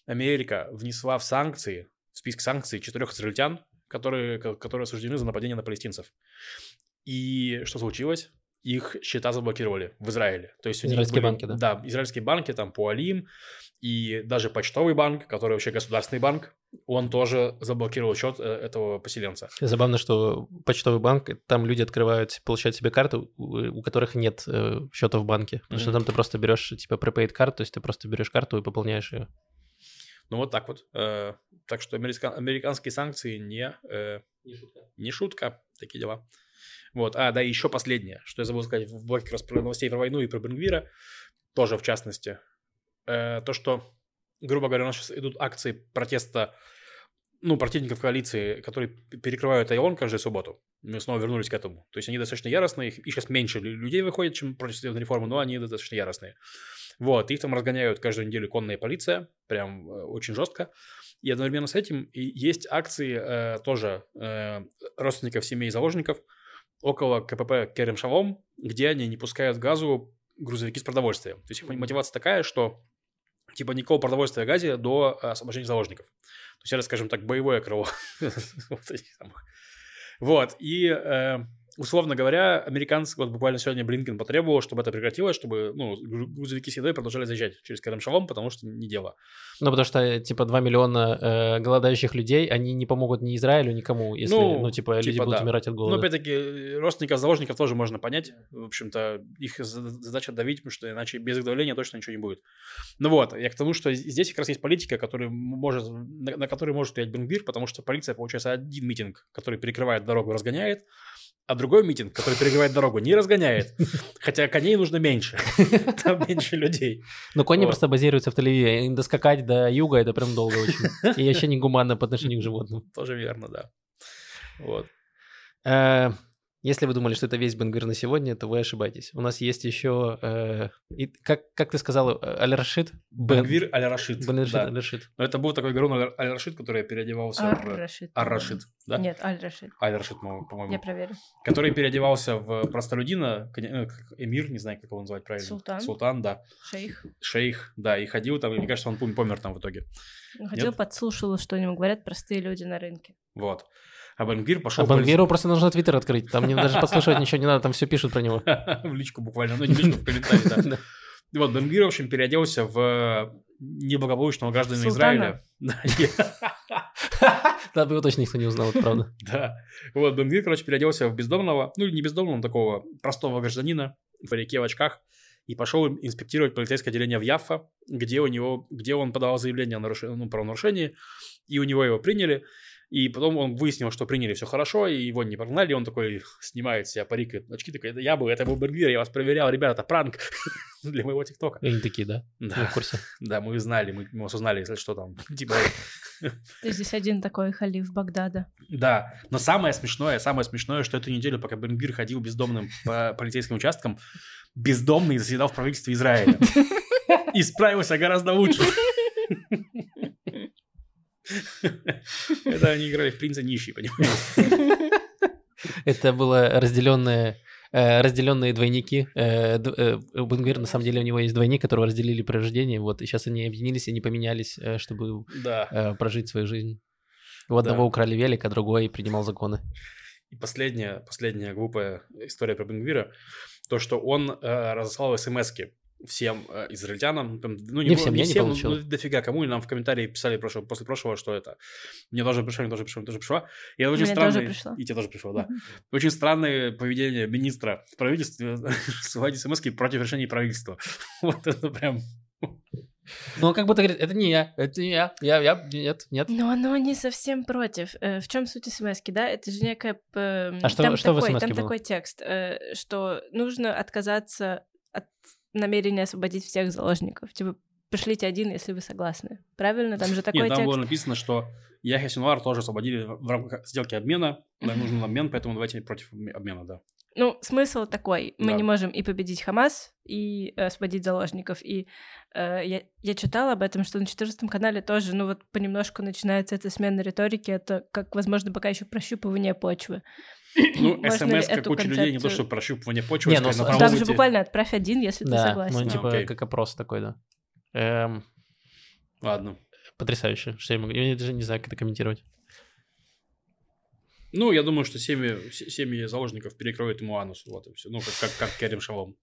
Америка внесла в санкции, в список санкций четырех израильтян, которые, ко- которые осуждены за нападение на палестинцев. И что случилось? Их счета заблокировали в Израиле. То есть
Израильские
были-
банки, да?
Да, израильские банки, там Пуалим, и даже почтовый банк, который вообще государственный банк, он тоже заблокировал счет э, этого поселенца.
Забавно, что почтовый банк, там люди открывают, получают себе карты, у которых нет э, счета в банке. Потому что
Мгм.
там ты просто берешь, типа, prepaid карту, то есть ты просто берешь карту и пополняешь ее.
Ну вот так вот. Э, так что америка- американские санкции не, э, не шутка. Такие дела. Вот. А, да, и еще последнее, что я забыл сказать в блоке как раз про новостей про войну и про Бенгвира, тоже в частности. Э, то, что, грубо говоря, у нас сейчас идут акции протеста ну, противников коалиции, которые перекрывают Айон каждую субботу. Мы снова вернулись к этому. То есть они достаточно яростные, их, их сейчас меньше лю- людей выходит, чем против судебной реформы, но они достаточно яростные. Вот, их там разгоняют каждую неделю конная полиция, прям э, очень жестко. И одновременно с этим есть акции э, тоже э, родственников семей заложников около КПП Керем Шалом, где они не пускают газу грузовики с продовольствием. То есть их мотивация такая, что типа никакого продовольствия в газе до э, освобождения заложников. То есть это, скажем так, боевое крыло. Вот, и э, условно говоря, американцы, вот буквально сегодня Блинкен потребовал, чтобы это прекратилось, чтобы, ну, гру- грузовики с едой продолжали заезжать через Керем Шалом, потому что не дело.
Ну, потому что, типа, 2 миллиона э, голодающих людей, они не помогут ни Израилю, никому, если, ну,
Ну,
типа, люди
типа
будут
да.
умирать от голода.
опять-таки, родственников заложников тоже можно понять. В общем-то, их за- задача давить, потому что иначе без их давления точно ничего не будет. Ну вот, я к тому, что здесь как раз есть политика, которая может, на, на которой может влиять Бенгвир, потому что полиция, получается, один митинг, который перекрывает дорогу, разгоняет, а другой митинг, который перекрывает дорогу, не разгоняет. Хотя коней нужно меньше. Там меньше людей.
Но кони просто базируются в Тель-Авиве, им доскакать до юга это прям долго очень. И вообще не гуманно по отношению к животным.
Тоже верно, да. Вот.
Если вы думали, что это весь Бенгвир на сегодня, то вы ошибаетесь. У нас есть еще, э, и как, как ты сказал, э, Аль-Рашид? Бен-
Бенгвир Аль-Рашид.
Бен-Рашид,
да.
Аль-Рашид.
Но это был такой Гарун Аль- Аль-Рашид, который переодевался в...
Ар-Рашид.
Ар-Рашид, да?
Нет, Аль-Рашид.
Аль-Рашид, по- по-моему.
Я проверю.
Который переодевался в простолюдина, э, эмир, не знаю, как его называть правильно.
Султан.
Султан, да.
Шейх.
Шейх, да, и ходил там, и мне кажется, он пом- помер там в итоге.
Ходил,
Нет?
подслушал, что ему говорят простые люди на рынке.
Вот. А Бенгвир пошел
А Бангвиру просто нужно твиттер открыть. Там мне даже подслушивать ничего не надо, там все пишут про него.
в личку буквально, ну не в личку, в комментарии, да. Вот Бенгвир, в общем, переоделся в неблагополучного гражданина
Султана.
Израиля. Да, не-
Да, бы его точно никто не узнал, это правда.
Да. Вот, Бенгвир, короче, переоделся в бездомного, ну или не бездомного, такого простого гражданина в парике, в очках, и пошел инспектировать полицейское отделение в Яффа, где у него, где он подавал заявление о нарушении, ну, правонарушении, и у него его приняли, и потом он выяснил, что приняли все хорошо, и его не прогнали, и он такой снимает себя парик и очки, такой, это я был, это был Бенгвир, я вас проверял, ребята, это пранк для моего ТикТока.
И они такие, да? Мы
Да,
в курсе.
да, мы знали, мы мы осознали, если что там, типа,
Ты здесь один такой халиф Багдада.
Да, но самое смешное, самое смешное, что эту неделю, пока Бенгвир ходил бездомным по полицейским участкам, бездомный заседал в правительстве Израиля. И справился гораздо лучше. Это они играли в принца нищий, понимаешь?
Это было разделенное э, разделенные двойники. Э, э, у Бенгвира, на самом деле, у него есть двойник, которого разделили при рождении, вот, и сейчас они объединились и не поменялись, чтобы
Да.
прожить свою жизнь. У одного
Да.
украли велик, а другой принимал законы.
И последняя, последняя глупая история про Бенгвира, то, что он э, разослал смс-ки всем э, израильтянам, там, ну
Не
не,
всем,
не
я не
всем,
получил.
ну, дофига кому, и нам в комментарии писали прошло- после прошлого, что это. Мне тоже пришло, мне тоже пришло, мне тоже пришло. И это очень
Мне тоже
странное...
пришло.
И тебе тоже пришло, да. Очень странное поведение министра в правительстве ссылать смс против решений правительства. Вот это прям...
Ну, он как будто говорит, это не я, это не я, я, я, нет, нет.
Но оно не совсем против. Э, В чем суть смс да? Это же некая...
А что-
там
что в
такой, Там
было?
такой текст, э, что нужно отказаться от намерения освободить всех заложников. Типа, пришлите один, если вы согласны. Правильно? Там же такой
Нет, там
текст.
было написано, что Яхя Синуар тоже освободили в рамках сделки обмена. Нам нужен обмен, поэтому давайте против обмена, да.
Ну, смысл такой. Мы
Да.
не можем и победить Хамас, и э, освободить заложников. И э, я, я читала об этом, что на 14 канале тоже, ну вот понемножку начинается эта смена риторики. Это, как, возможно, пока еще прощупывание почвы.
Ну, смс как куча людей, не то, что прощупывание почвы,
Не,
а
ну,
Там же буквально отправь один, если ты
Да,
согласен.
ну, типа,
окей.
как опрос такой, да. Эм,
Ладно.
потрясающе, что я могу, я даже не знаю, как это комментировать.
Ну, я думаю, что семьи, се- семьи заложников перекроют ему анус. Вот и все. Ну, как, как, как Керем Шалом.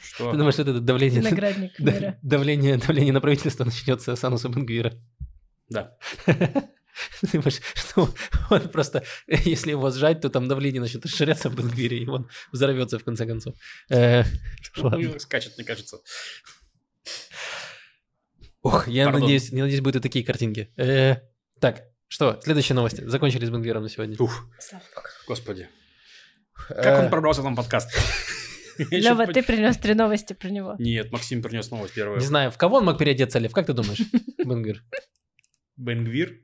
Что?
Ты думаешь, что это давление,
Виноградник
да-
мира.
давление, давление на правительство начнется с ануса Бенгвира?
Да.
Ты думаешь, что он просто, если его сжать, то там давление начнет расширяться в Бенгвире, и он взорвется в конце концов. Э,
Скачет, мне кажется.
Ох, я надеюсь, я надеюсь, будут и такие картинки. Э, Так, что, следующие новости. Закончили с Бенгвиром на сегодня.
Ух, господи. Как
Э,
он пробрался в нам подкаст? По-
ты принес три новости про него.
Нет, Максим принес новость первую.
Не знаю, в кого он мог переодеться, Лев, как ты думаешь, Бенгвир?
Бенгвир.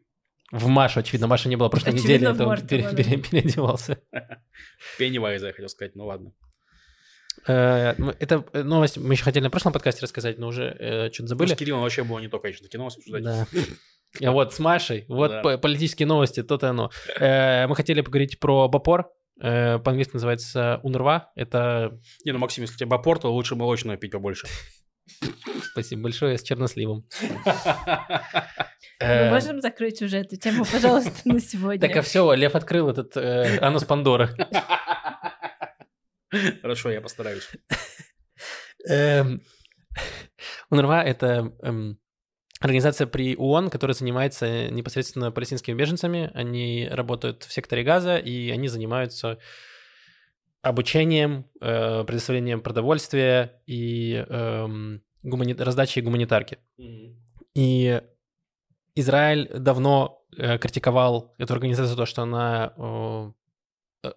В Машу, очевидно, Маша не было прошлой
в
это он пере- пере- переодевался.
Пеннивайза, я хотел сказать, ну ладно.
Э, ну, Это новость мы еще хотели на прошлом подкасте рассказать, но уже э, что-то
Ну,
забыли.
с Кириллом вообще было не то, конечно, кино обсуждать.
Да. А вот с Машей, вот
Да.
политические новости, то-то оно. Э, Мы хотели поговорить про Бапор, э, по-английски называется УНРВА, это,
Не, ну, Максим, если тебе бапор, то лучше молочного пить побольше.
спасибо большое, с черносливом.
Мы
Э,
можем закрыть уже эту тему, пожалуйста, на сегодня?
Так, а все, Лев открыл этот э, анус Пандоры.
Хорошо, я постараюсь.
Эм, УНРВА — это эм, организация при ООН, которая занимается непосредственно палестинскими беженцами. Они работают в секторе газа, и они занимаются обучением, э, предоставлением продовольствия и эм, гумани- раздачей гуманитарки. И Израиль давно э, критиковал эту организацию за то, что она э, э,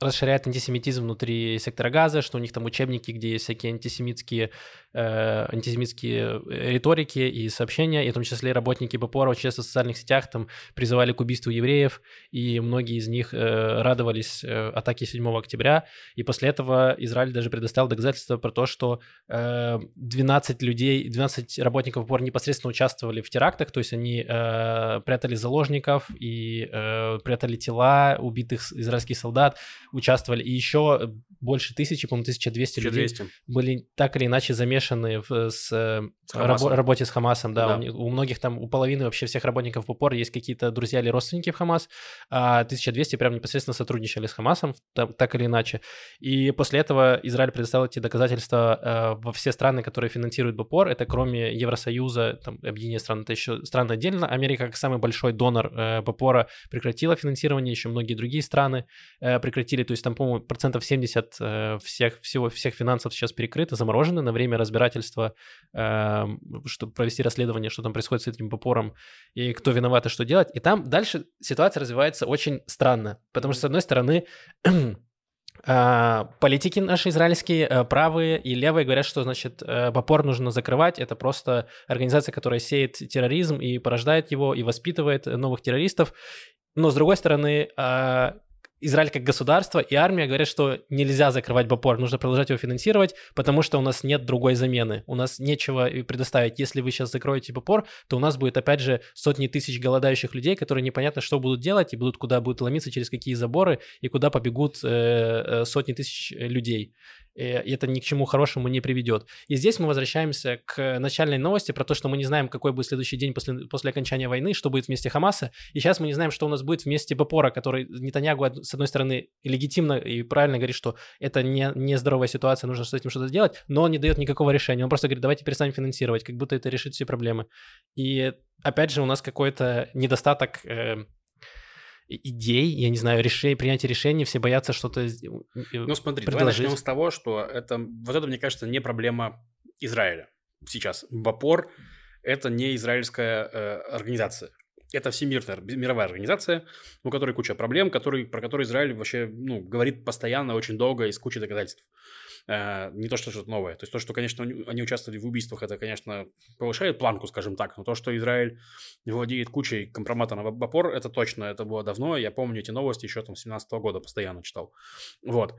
расширяет антисемитизм внутри сектора газа, что у них там учебники, где есть всякие антисемитские, э, антисемитские риторики и сообщения, и в том числе работники БПОРа очень часто в социальных сетях там призывали к убийству евреев, и многие из них э, радовались э, атаке 7 октября, и после этого Израиль даже предоставил доказательства про то, что э, 12 людей, 12 работников БПОР непосредственно участвовали в терактах, то есть они э, прятали заложников и э, прятали тела убитых израильских солдат, участвовали, и еще больше тысячи, по-моему, 1200 людей
1200.
были так или иначе замешаны в, с, э,
С
рабо- работе с Хамасом, да.
Да.
У, у многих там, у половины вообще всех работников ППОР есть какие-то друзья или родственники в Хамас, а 1200 прям непосредственно сотрудничали с Хамасом, так, так или иначе. И после этого Израиль предоставил эти доказательства э, во все страны, которые финансируют БПОР. Это кроме Евросоюза, там, объединение стран, это еще страны отдельно. Америка, как самый большой донор э, БПОРа, прекратила финансирование, еще многие другие страны э, прекратили. То есть там, по-моему, процентов 70 э, всех, всего, всех финансов сейчас перекрыто, заморожены на время разбирательства, э, чтобы провести расследование, что там происходит с этим БПОРом и кто виноват и что делать. И там дальше ситуация развивается очень странно, потому что, с одной стороны, а, политики наши израильские, э, правые и левые говорят, что, значит, э, Бапор нужно закрывать. Это просто организация, которая сеет терроризм и порождает его, и воспитывает новых террористов. Но, с другой стороны, а, Израиль как государство и армия говорят, что нельзя закрывать Бапор, нужно продолжать его финансировать, потому что у нас нет другой замены, у нас нечего предоставить. Если вы сейчас закроете Бапор, то у нас будет опять же сотни тысяч голодающих людей, которые непонятно что будут делать и будут куда будут ломиться, через какие заборы и куда побегут э, э, сотни тысяч людей. Э, И это ни к чему хорошему не приведет. И здесь мы возвращаемся к начальной новости про то, что мы не знаем, какой будет следующий день после, после окончания войны, что будет вместе Хамаса. И сейчас мы не знаем, что у нас будет вместе Бапора, который Нетаньягу, с одной стороны, легитимно и правильно говорит, что это не, не здоровая ситуация, нужно с этим что-то сделать, но он не дает никакого решения. Он просто говорит, давайте перестанем финансировать, как будто это решит все проблемы. И опять же у нас какой-то недостаток э, идей, я не знаю, решений, принятия решений, все боятся что-то... э,
Ну смотри, давай
предложить.
начнем с того, что это, вот это, мне кажется, не проблема Израиля сейчас. Бапор – это не израильская э, организация. Это всемирная, мировая организация, у которой куча проблем, который, про которые Израиль вообще ну, говорит постоянно, очень долго и с кучей доказательств. Э, не то, что что-то новое. То есть то, что, конечно, они- участвовали в убийствах, это, конечно, повышает планку, скажем так. Но то, что Израиль владеет кучей компромата на Бапор, это точно, это было давно. Я помню эти новости еще там с 17 года постоянно читал. Вот.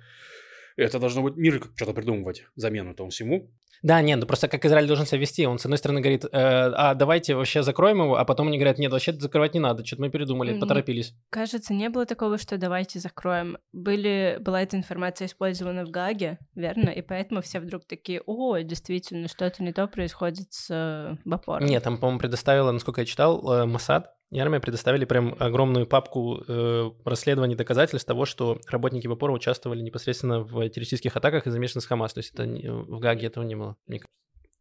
Это должно быть мир что-то придумывать, замену этому всему.
Да, нет, ну просто как Израиль должен себя вести. Он, с одной стороны, говорит, э, а давайте вообще закроем его, а потом они говорят, нет, вообще закрывать не надо, что-то мы передумали,
Мгм.
поторопились.
Кажется, не было такого, что давайте закроем. Были, была эта информация использована в Гаге, верно? И поэтому все вдруг такие, о, действительно, что-то не то происходит с э, Бапором.
Нет, там, по-моему, предоставила, насколько я читал, э, Моссад армия предоставили прям огромную папку э, расследований доказательств того, что работники Вапора участвовали непосредственно в террористических атаках и замешаны с Хамас. То есть это не- в Гаге этого не было. мне.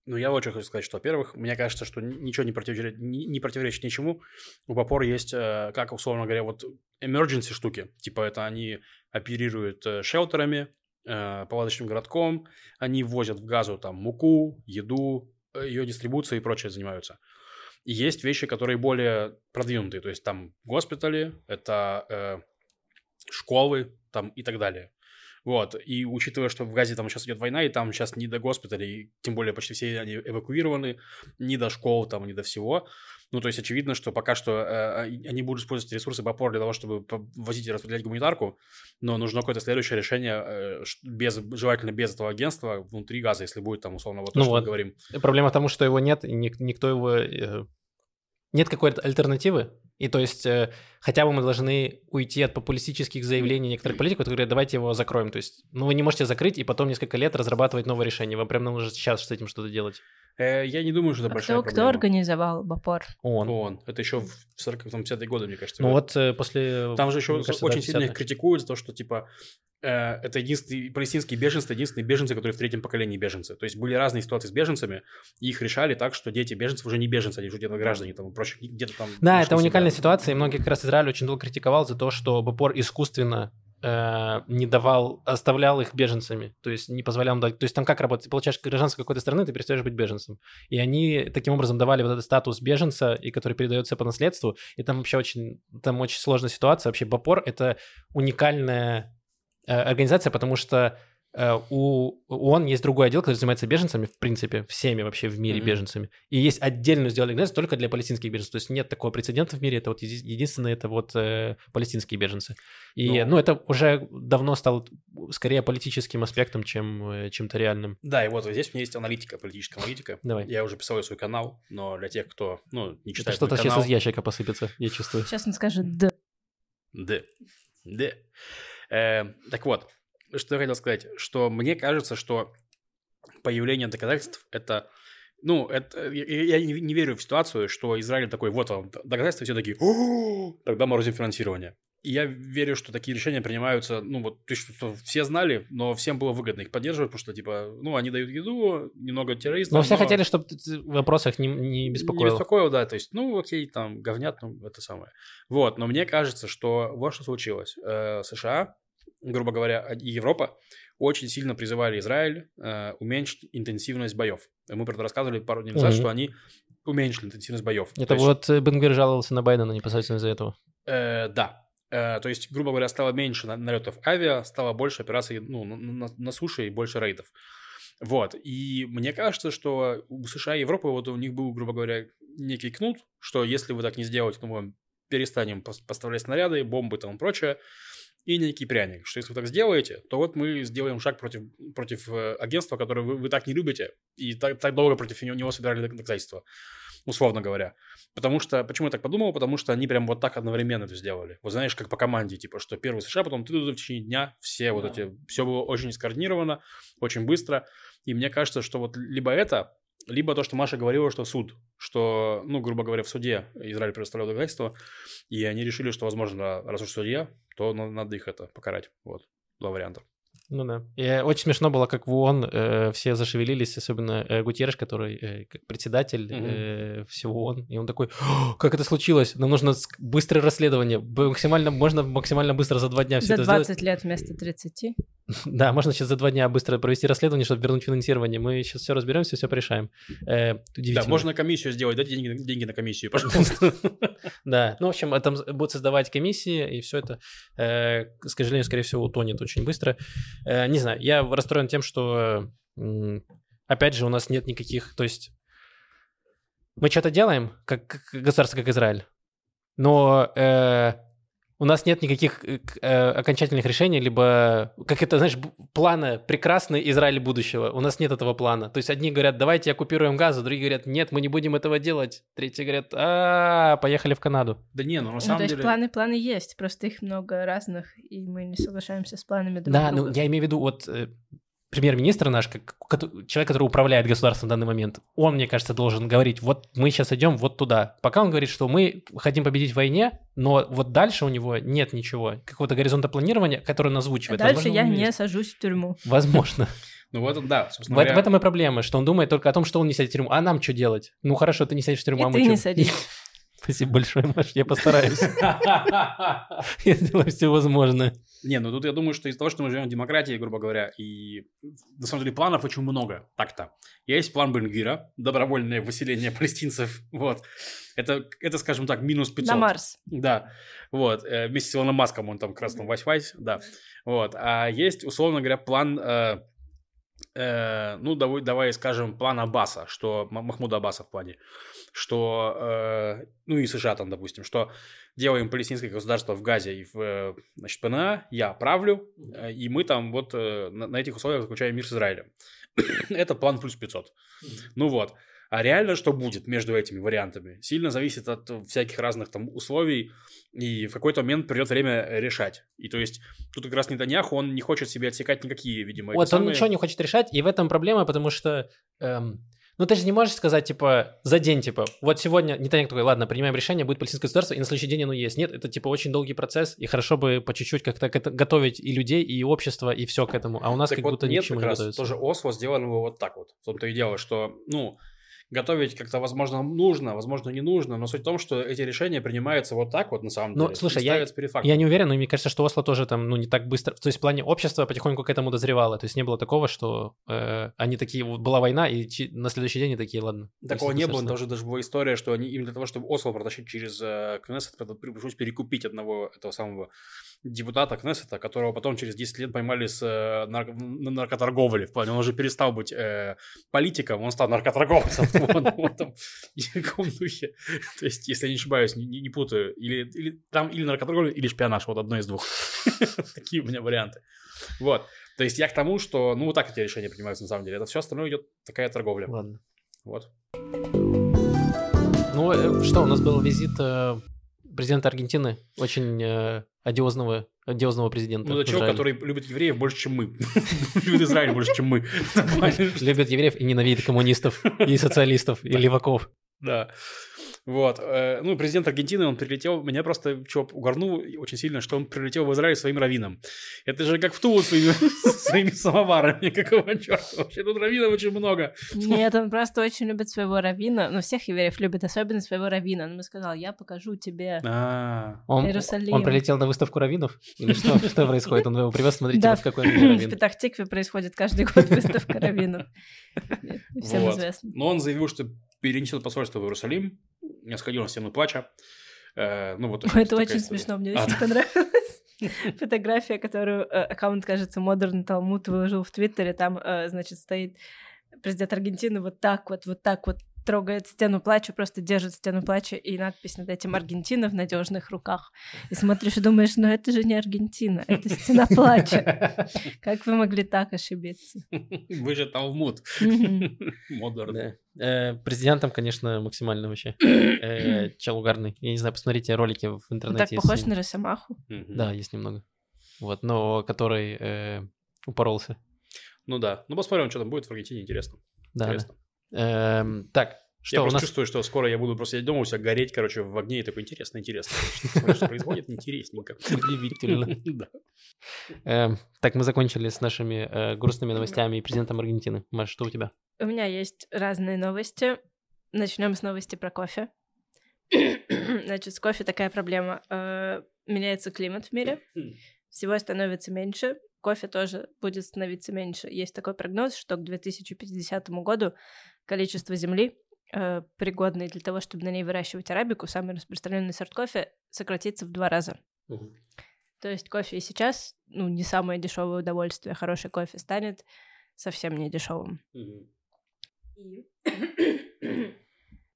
Ну, я очень хочу сказать, что, во-первых, мне кажется, что ни- ничего не противоречит, не, не противоречит ничему. У Бапора есть, э, как, условно говоря, вот emergency штуки. Типа это они оперируют э, шелтерами, э, палаточным городком, они возят в газу там муку, еду, э, ее дистрибуцией и прочее занимаются. Есть вещи, которые более продвинутые, то есть там госпитали, это э, школы там и так далее. Вот, и учитывая, что в Газе там сейчас идет война, и там сейчас не до госпиталей, тем более почти все они эвакуированы, не до школ там, не до всего, ну, то есть очевидно, что пока что э, они будут использовать ресурсы БАПОР для того, чтобы возить и распределять гуманитарку, но нужно какое-то следующее решение, э, без, желательно без этого агентства внутри газа, если будет там условно вот то,
Ну
что
вот.
мы говорим.
Проблема в том, что его нет, и ник- никто его... э, Нет какой-то альтернативы. И то есть э, хотя бы мы должны уйти от популистических заявлений некоторых политиков, которые говорят, давайте его закроем. То есть, ну вы не можете закрыть и потом несколько лет разрабатывать новое решение. Вам прям нужно сейчас с этим что-то делать.
Э, я не думаю, что это
А
большая
кто, кто
проблема.
организовал Бапор?
Он.
Он. Это еще в 40 там, 50-е годы, мне кажется.
Ну вот э, после...
Там же еще
кажется,
очень
да,
сильно их
50-е.
критикуют за то, что, типа, это единственные палестинские беженцы, единственные беженцы, которые в третьем поколении беженцы. То есть были разные ситуации с беженцами, и их решали так, что дети беженцев уже не беженцы, они уже где-то граждане, там, проще, где-то там...
Да, это уникальная
себя.
ситуация, и многие как раз Израиль очень долго критиковал за то, что БПОР искусственно э, не давал, оставлял их беженцами, то есть не позволял им дать. То есть там как работает? Ты получаешь гражданство какой-то страны, ты перестаешь быть беженцем. И они таким образом давали вот этот статус беженца, и который передается по наследству, и там вообще очень, там очень сложная ситуация. Вообще БПОР — это уникальная э, организация, потому что э, у ООН есть другой отдел, который занимается беженцами, в принципе, всеми вообще в мире
Мгм.
беженцами. И есть отдельную сделали организацию только для палестинских беженцев. То есть нет такого прецедента в мире. Это вот еди- единственное, это вот э, палестинские беженцы. И,
Ну.
ну, это уже давно стало скорее политическим аспектом, чем э, чем-то реальным.
Да, и вот здесь у меня есть аналитика, политическая аналитика.
Давай.
Я уже писал свой канал, но для тех, кто, ну, не читает
что-то сейчас из ящика посыпется, я чувствую.
Сейчас он скажет «да».
Да. Да. Э, так вот, что я хотел сказать, что мне кажется, что появление доказательств это ну, это, я, не, не верю в ситуацию, что Израиль такой, вот вам доказательства, все такие, «О, тогда морозим финансирование. И я верю, что такие решения принимаются, ну, вот, то есть, все знали, но всем было выгодно их поддерживать, потому что, типа, ну, они дают еду, немного террористов.
Но все хотели, чтобы в вопросах не, не
Не
беспокоило.
беспокоил, да, то есть, ну, окей, там, говнят, ну, это самое. Вот, но мне кажется, что вот что случилось. Э, США, грубо говоря, и Европа очень сильно призывали Израиль э, уменьшить интенсивность боев. Мы про это рассказывали пару дней назад,
Мгм.
что они уменьшили интенсивность боев.
Это
То есть,
вот э, Бенгвир жаловался на Байдена непосредственно из-за этого.
э, да. Э, то есть, грубо говоря, стало меньше на- налетов авиа, стало больше операций ну, на, на- на суше и больше рейдов. Вот. И мне кажется, что у США и Европы вот у них был, грубо говоря, некий кнут, что если вы так не сделаете, то мы перестанем пос- поставлять снаряды, бомбы и тому прочее, и некий пряник, что если вы так сделаете, то вот мы сделаем шаг против, против э, агентства, которое вы, вы так не любите, и так, так долго против него, него собирали док- доказательства, условно говоря. Потому что, почему я так подумал? Потому что они прям вот так одновременно это сделали. Вот знаешь, как по команде, типа, что первый США, потом ты в течение дня, все вот
Да.
эти, все было очень скоординировано, очень быстро. И мне кажется, что вот либо это, либо то, что Маша говорила, что суд, что, ну, грубо говоря, в суде Израиль предоставлял доказательства, и они решили, что, возможно, раз уж судья, то на- надо их это покарать. Вот, два варианта.
Ну да. И э, очень смешно было, как в ООН э, все зашевелились, особенно э, Гутерреш, который э, как председатель э, всего ООН, и он такой, «О, как это случилось? Нам нужно быстрое расследование, максимально, можно максимально быстро за два дня все
За
это
20 лет вместо 30.
Да, можно сейчас за два дня быстро провести расследование, чтобы вернуть финансирование. Мы сейчас все разберемся, все порешаем. Э,
Да, можно комиссию сделать, дайте деньги, деньги на комиссию, пожалуйста.
Да, ну, в общем, там будут создавать комиссии, и все это, э, к сожалению, скорее всего, утонет очень быстро. Э, не знаю, я расстроен тем, что, опять же, у нас нет никаких, то есть мы что-то делаем, как, как государство, как Израиль, но э, у нас нет никаких э, э, окончательных решений, либо, как это, знаешь, плана прекрасный Израиль будущего. У нас нет этого плана. То есть одни говорят, давайте оккупируем Газу, другие говорят, нет, мы не будем этого делать. Третьи говорят, а поехали в Канаду.
Да не, ну на
Ну, то
самом
есть
деле...
планы, планы есть, просто их много разных, и мы не соглашаемся с планами друг
Да,
друга.
ну я имею в виду, вот э, премьер-министр наш, как, человек, который управляет государством в данный момент, он, мне кажется, должен говорить, вот мы сейчас идем вот туда. Пока он говорит, что мы хотим победить в войне, но вот дальше у него нет ничего, какого-то горизонта планирования, который он
А
озвучивает.
дальше
Возможно,
я не
есть.
сажусь в тюрьму.
Возможно.
Ну вот, да,
В,
собственно
эт-
говоря...
в этом и проблема, что он думает только о том, что он не сядет в тюрьму. А нам что делать? Ну хорошо, ты не сядешь в тюрьму,
И
а мы
ты
чё?
не садись.
Спасибо большое, Маш, я постараюсь. Я сделаю все возможное.
Не, ну тут я думаю, что из-за того, что мы живем в демократии, грубо говоря, и на самом деле планов очень много, так-то. Есть план Бенгвира, добровольное выселение палестинцев, вот. Это, это, скажем так, минус 500.
На Марс.
Да, вот, э, вместе с Илоном Маском, он там красным вась-вась, да. Вот, а есть, условно говоря, план, э, э, ну, давай, давай скажем, план Аббаса, что, Махмуда Аббаса в плане, что, э, ну, и США там, допустим, что делаем палестинское государство в Газе и в, э, значит, ПНА, я правлю, э, и мы там вот э, на, на этих условиях заключаем мир с Израилем. это план плюс 500. Ну вот. А реально что будет между этими вариантами? Сильно зависит от всяких разных там условий, и в какой-то момент придет время решать. И то есть тут как раз Нетаньяху, он не хочет себе отсекать никакие, видимо,
Вот, он самые... ничего не хочет решать, и в этом проблема, потому что... Эм... Ну, ты же не можешь сказать, типа, за день, типа, вот сегодня Нетаньяху такой, ладно, принимаем решение, будет палестинское государство, и на следующий день оно есть. Нет, это, типа, очень долгий процесс, и хорошо бы по чуть-чуть как-то готовить и людей, и общество, и все к этому. А у нас так как вот будто нет, ничего как не раз
тоже Осло сделано вот так вот. В том-то и дело, что, ну, готовить как-то, возможно, нужно, возможно, не нужно, но суть в том, что эти решения принимаются вот так вот, на самом
ну,
деле.
слушай, я, я не уверен, но мне кажется, что Осло тоже там, ну, не так быстро, то есть в плане общества потихоньку к этому дозревало, то есть не было такого, что э, они такие, была война, и на следующий день они такие, ладно.
Такого не было, даже, даже была история, что они именно для того, чтобы Осло протащить через э, Кнессет, пришлось перекупить одного этого самого депутата Кнессета, которого потом через 10 лет поймали с э, нарко- на наркоторговле. В плане, он уже перестал быть э, политиком, он стал наркоторговцем. В каком духе. То есть, если я не ошибаюсь, не путаю, или там или наркоторговля, или шпионаж, вот одно из двух. Такие у меня варианты. Вот. То есть я к тому, что, ну, вот так эти решения принимаются на самом деле. Это все остальное идет такая торговля.
Ладно.
Вот.
Ну, э, что, у нас был визит президента Аргентины, очень э, одиозного, одиозного президента.
Ну, это человек, который любит евреев больше, чем мы. Любит Израиль больше, чем мы.
Любит евреев и ненавидит коммунистов, и социалистов, и леваков.
Да. Вот. Э, ну, президент Аргентины, он прилетел, меня просто что угорнул очень сильно, что он прилетел в Израиль своим раввином. Это же как в Тулу своими, своими самоварами, какого черта. Вообще тут раввинов очень много.
Нет, он просто очень любит своего раввина. Ну, всех евреев любит, особенно своего раввина. Он ему сказал, я покажу тебе
а.
Иерусалим.
Он прилетел на выставку раввинов? Или что, что происходит? Он его привез, смотрите, вот какой он раввин.
в Петахтикве происходит каждый год выставка раввинов. Всем известно.
Но он заявил, что перенесет посольство в Иерусалим, я сходил на стену плача. Э, ну, вот
Это очень история. смешно, мне а, очень понравилось. Фотография, которую э, аккаунт, кажется, Modern Talmud выложил в Твиттере, там, э, значит, стоит президент Аргентины вот так вот, вот так вот трогает стену плача, просто держит стену плача и надпись над этим «Аргентина в надежных руках». И смотришь и думаешь, ну это же не Аргентина, это стена плача. Как вы могли так ошибиться?
Вы же Талмуд. Модерн.
Э, президентом, конечно, максимально вообще. Э, чел угарный. Я не знаю, посмотрите ролики в интернете.
Так похож на Росомаху.
Да, есть немного. Вот, но который э, упоролся.
Ну да. Ну посмотрим, что там будет в Аргентине, интересно.
Да. Интересно. Эм, так,
что я у нас... чувствую, что скоро я буду просто сидеть дома у себя гореть, короче, в огне и такой, интересно, интересно. Что происходит, интересненько.
Удивительно. Эм, так, мы закончили с нашими э, грустными новостями и президентом Аргентины. Маш, что у тебя?
У меня есть разные новости. Начнем с новости про кофе. Значит, с кофе такая проблема. Э, меняется климат в мире, всего становится меньше, кофе тоже будет становиться меньше. Есть такой прогноз, что к 2050 году количество земли, э, пригодной для того, чтобы на ней выращивать арабику, самый распространенный сорт кофе, сократится в два раза. Угу. То есть кофе и сейчас, ну, не самое дешевое удовольствие, хороший кофе станет совсем не дешевым. Угу.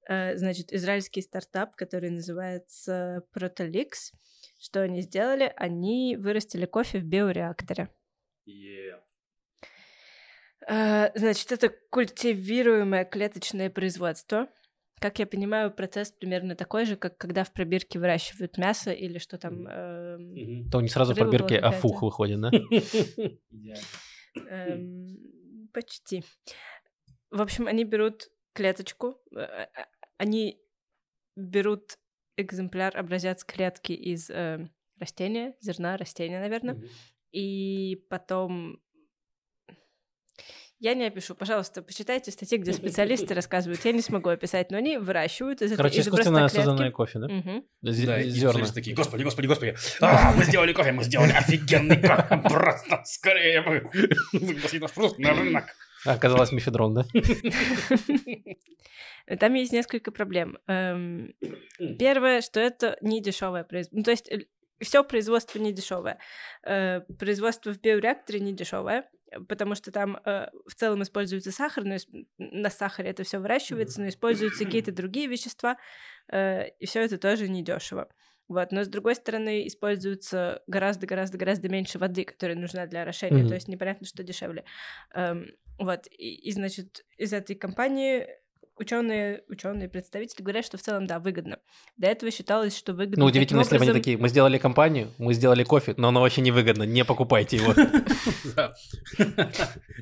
Э, значит, израильский стартап, который называется Protolix, что они сделали? Они вырастили кофе в биореакторе.
Yeah.
А, значит, это культивируемое клеточное производство. Как я понимаю, процесс примерно такой же, как когда в пробирке выращивают мясо или что там. Э,
mm-hmm. То не сразу в пробирке, а фух выходит, да?
Эм, почти. В общем, они берут клеточку, э, э, они берут экземпляр, образец клетки из э, растения, зерна растения, наверное, mm-hmm. и потом Я не опишу. Пожалуйста, почитайте статьи, где специалисты рассказывают. Я не смогу описать, но они выращивают из
Короче,
из
искусственно
просто
созданное кофе, да?
Мгм.
Зе-
Да,
Зерна.
такие, господи, господи, господи, а, мы сделали кофе, мы сделали офигенный кофе, просто скорее бы наш продукт на рынок.
А, оказалось мифедрон, да?
Там есть несколько проблем. Эм, Первое, что это не дешевое производство. Ну, то есть все производство не дешевое. Э, Производство в биореакторе не дешевое, потому что там э, в целом используется сахар, но на сахаре это все выращивается, но используются какие-то другие вещества, э, и все это тоже недешево. Вот, но с другой стороны используется гораздо-гораздо-гораздо меньше воды, которая нужна для орошения,
Мгм.
то есть непонятно, что дешевле. Эм, вот, и, и, значит, из этой компании ученые, ученые представители говорят, что в целом, да, выгодно. До этого считалось, что выгодно.
Ну, удивительно, если бы они
образом-
такие, мы сделали компанию, мы сделали кофе, но оно вообще невыгодно, не покупайте его.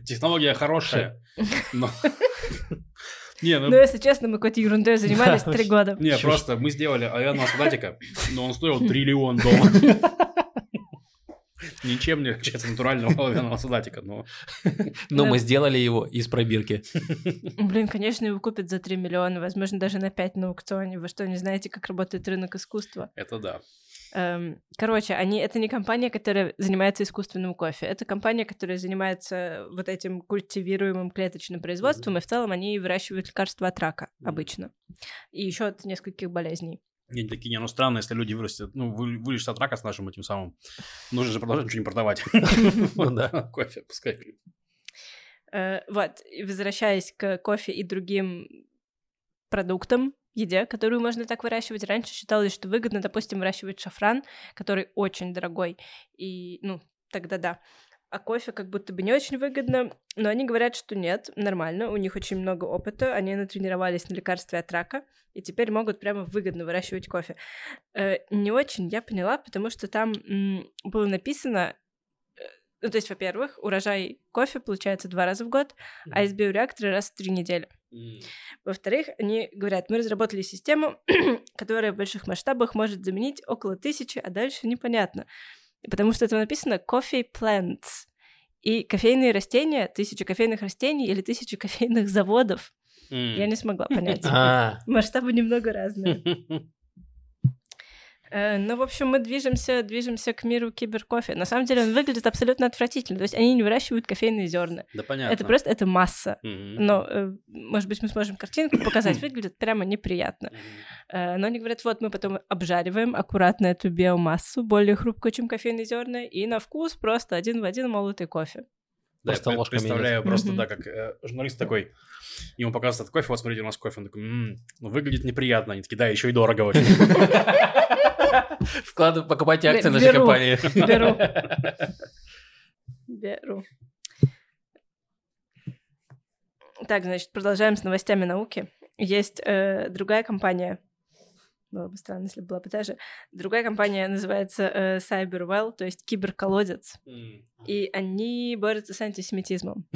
Технология хорошая, но... Не, ну,
Ну, если честно, мы какой-то ерундой занимались три года.
не, просто мы сделали авианного солдатика, но он стоил триллион долларов. Ничем не отличается от натурального авианного солдатика, но...
Но мы сделали его из пробирки.
Блин, конечно, его купят за 3 миллиона, возможно, даже на 5 на аукционе. Вы что, не знаете, как работает рынок искусства?
Это да.
Эм, Короче, они это не компания, которая занимается искусственным кофе. Это компания, которая занимается вот этим культивируемым клеточным производством, и в целом они выращивают лекарства от рака
Мгм.
обычно. И еще от нескольких болезней.
Не, такие, не, ну странно, если люди вырастят, ну, вы- вылечат от рака с нашим этим самым. Нужно же продолжать ничего не продавать.
Ну да.
Кофе, пускай.
Э, Вот, возвращаясь к кофе и другим продуктам, еде, которую можно так выращивать. Раньше считалось, что выгодно, допустим, выращивать шафран, который очень дорогой. И, ну, тогда да. А кофе как будто бы не очень выгодно, но они говорят, что нет, нормально, у них очень много опыта, они натренировались на лекарстве от рака, и теперь могут прямо выгодно выращивать кофе. Э, не очень я поняла, потому что там м, было написано, э, ну, то есть, во-первых, урожай кофе получается два раза в год, а из биореактора раз в три недели. Во-вторых, они говорят, мы разработали систему, которая в больших масштабах может заменить около тысячи, а дальше непонятно. Потому что это написано coffee plants. И кофейные растения, тысячи кофейных растений или тысячи кофейных заводов. Я не смогла понять.
А,
Масштабы немного разные. Э, Ну, в общем, мы движемся, движемся к миру киберкофе. На самом деле он выглядит абсолютно отвратительно. То есть они не выращивают кофейные зерна.
Да понятно.
Это просто это масса.
Мгм.
Но, э, может быть, мы сможем картинку показать. Выглядит прямо неприятно. Э, Но они говорят, вот мы потом обжариваем аккуратно эту биомассу, более хрупкую, чем кофейные зерна, и на вкус просто один в один молотый кофе.
Да, я
Просто
пред-
ложками
представляю
идёт.
просто, да, как э, журналист такой, ему показывают этот кофе, вот смотрите, у нас кофе, он такой, «М, ну, выглядит неприятно. Они такие, да, еще и дорого очень.
Вкладывай, покупайте акции нашей компании.
Беру. Беру. Так, значит, продолжаем с новостями науки. Есть э, другая компания, было бы странно, если была бы та же. Другая компания называется э, Cyberwell, то есть киберколодец. И они борются с антисемитизмом.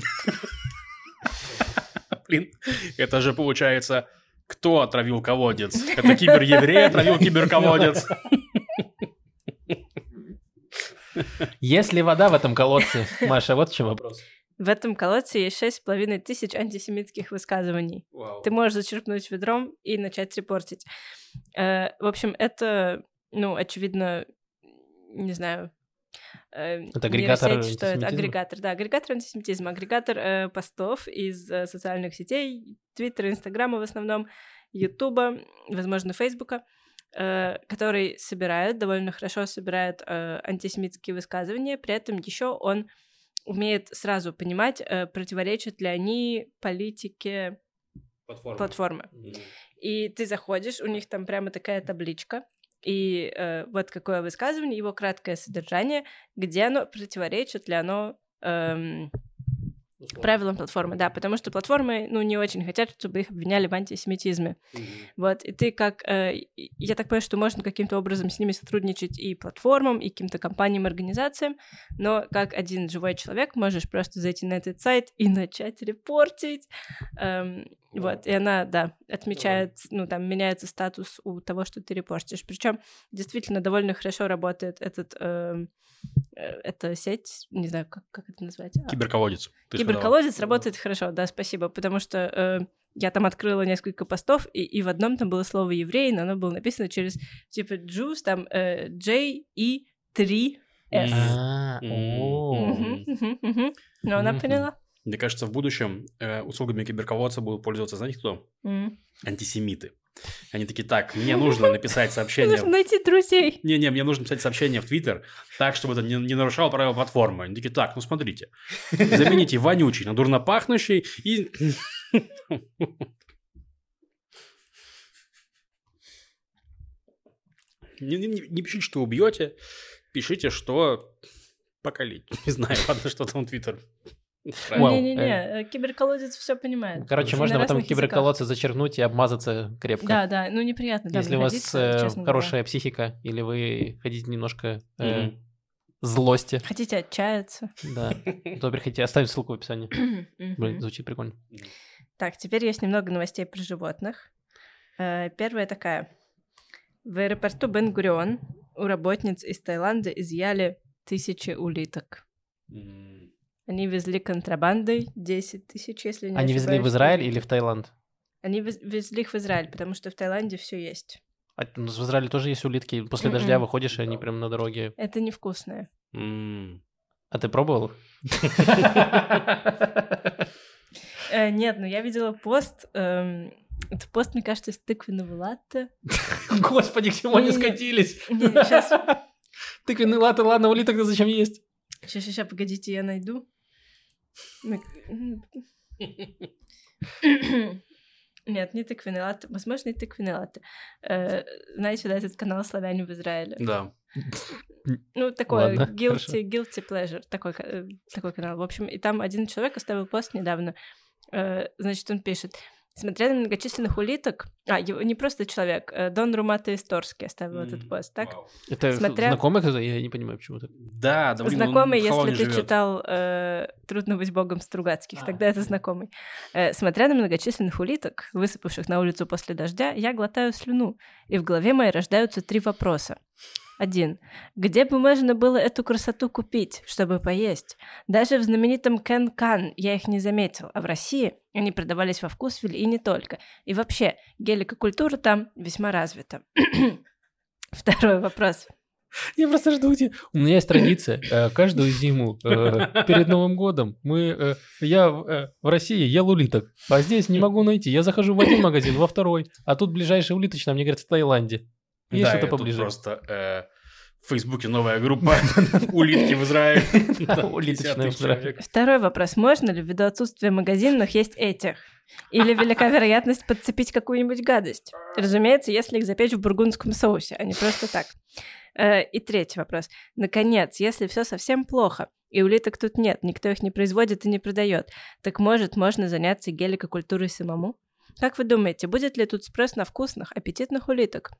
Блин, это же получается, кто отравил колодец? Это кибер-еврей отравил киберколодец.
Есть ли вода в этом колодце? Маша, вот в чем вопрос.
В этом колодце есть шесть с половиной тысяч антисемитских высказываний. Ты можешь зачерпнуть ведром и начать репортить. Э, В общем, это, ну, очевидно, не знаю. э,
Это агрегатор
нейросеть, что это агрегатор, да, агрегатор антисемитизма, агрегатор э, постов из э, социальных сетей, Твиттера, Инстаграма в основном, Ютуба, возможно, Фейсбука, э, который собирает, довольно хорошо собирает э, антисемитские высказывания, при этом еще он умеет сразу понимать, э, противоречат ли они политике платформы. И ты заходишь, у них там прямо такая табличка, и э, вот какое высказывание, его краткое содержание, где оно, противоречит ли оно эм, правилам платформы, да, потому что платформы, ну, не очень хотят, чтобы их обвиняли в антисемитизме. Вот, и ты как... э, я так понимаю, что можно каким-то образом с ними сотрудничать и платформам, и каким-то компаниям, организациям, но как один живой человек можешь просто зайти на этот сайт и начать репортить. Эм, вот, и она, да, отмечает, ну, там, меняется статус у того, что ты репортишь. Причем действительно довольно хорошо работает этот эм, э, это сеть, не знаю, как, как это назвать. а,
Киберколодец. ты сказала.
Киберколодец работает хорошо, да, спасибо, потому что э, я там открыла несколько постов, и, и в одном там было слово еврей, но оно было написано через типа Jews, там э, J, E, 3, S.
А.
Но она поняла.
Мне кажется, в будущем э, услугами киберколодца будут пользоваться, знаете кто?
М.
Антисемиты. Они такие, так, мне нужно написать сообщение...
Нужно найти друзей.
Не-не, мне нужно писать сообщение в Твиттер так, чтобы это не, не нарушало правила платформы. Они такие, так, ну смотрите, замените вонючий на дурнопахнущий и... Не, не- не- не пишите, что убьете, пишите, что покалить. Не знаю, ладно, что там Твиттер.
Не-не-не, э, киберколодец все понимает.
Короче, можно в этом киберколодце зачеркнуть и обмазаться крепко.
Да, да, ну неприятно.
Если у вас э, хорошая психика, или вы хотите немножко э, злости,
Хотите отчаяться?
да, то приходите, оставим ссылку в описании. Блин, звучит прикольно.
Так, теперь есть немного новостей про животных. Э, Первая такая. В аэропорту Бен-Гурион у работниц из Таиланда изъяли тысячи улиток. Они везли контрабандой 10 тысяч, если не
Они везли в
ошибаюсь,
Израиль или в Таиланд?
Они вез- везли их в Израиль, потому что в Таиланде все есть.
А у нас в Израиле тоже есть улитки. После
Мгм.
дождя выходишь, и они прям на дороге.
Это невкусное.
М.
А ты пробовал?
Э, нет, но я видела пост. эм, это пост, мне кажется, из тыквенного латте.
Господи, к чему они скатились?
Сейчас,
Тыквенный латы, ладно, улиток-то зачем есть?
сейчас, сейчас, погодите, я найду. Нет, не тыквенный латте. Возможно, и тыквенный латте. Э, Знаете, да, этот канал «Славяне в Израиле»?
Да.
Ну, такой
Ладно,
guilty, guilty pleasure, такой, э, такой канал. В общем, и там один человек оставил пост недавно. Э, Значит, он пишет, Смотря на многочисленных улиток... А, его, не просто человек, э, Дон Румата Исторский оставил этот
М,
пост, так?
вау.
Это
Смотря-
знакомый кто-то? Я не понимаю, почему так.
Да, да, блин, он
знакомый, если ты
живет.
читал э, «Трудно быть богом Стругацких»,
А.
тогда это знакомый. Э, смотря на многочисленных улиток, высыпавших на улицу после дождя, я глотаю слюну, и в голове моей рождаются три вопроса. Один. Где бы можно было эту красоту купить, чтобы поесть? Даже в знаменитом Кен Кан я их не заметил, а в России они продавались во Вкусвилле и не только. И вообще, геликокультура там весьма развита. Второй вопрос.
Я просто жду где. У меня есть традиция. э, Каждую зиму э, перед Новым годом мы, э, я в России ел улиток, а здесь не могу найти. Я захожу в один магазин, во второй, а тут ближайшая улиточная, мне говорят, в Таиланде. Есть
да,
что-то поближе.
просто э, в Фейсбуке новая группа «Улитки в Израиле». 50
в Израиле.
Второй вопрос. Можно ли ввиду отсутствия магазинов есть этих? Или велика вероятность подцепить какую-нибудь гадость? Разумеется, если их запечь в бургундском соусе, а не просто так. Э, И третий вопрос. Наконец, если все совсем плохо, и улиток тут нет, никто их не производит и не продает, так может, можно заняться геликокультурой самому? Как вы думаете, будет ли тут спрос на вкусных, аппетитных улиток?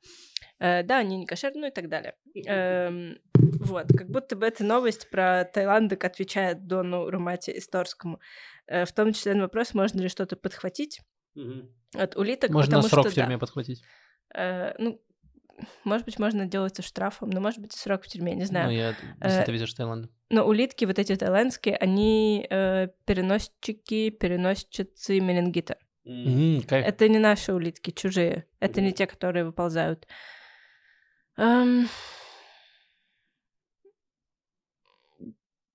Э, да, они не кошерные, ну и так далее. Эм, вот, как будто бы эта новость про Таиландок отвечает Дону Румате Исторскому. Э, в том числе на вопрос, можно ли что-то подхватить
Мгм.
от улиток,
Можно
потому
срок
что
в
да.
тюрьме подхватить.
Э, ну, может быть, можно делаться штрафом, но может быть и срок в тюрьме, не знаю.
Ну, я, если
Э,
ты везешь Таиланд.
Но улитки вот эти таиландские, они э, переносчики, переносчицы менингита.
М, кайф.
Это не наши улитки, чужие. Это не
Мгм.
те, которые выползают. Эм,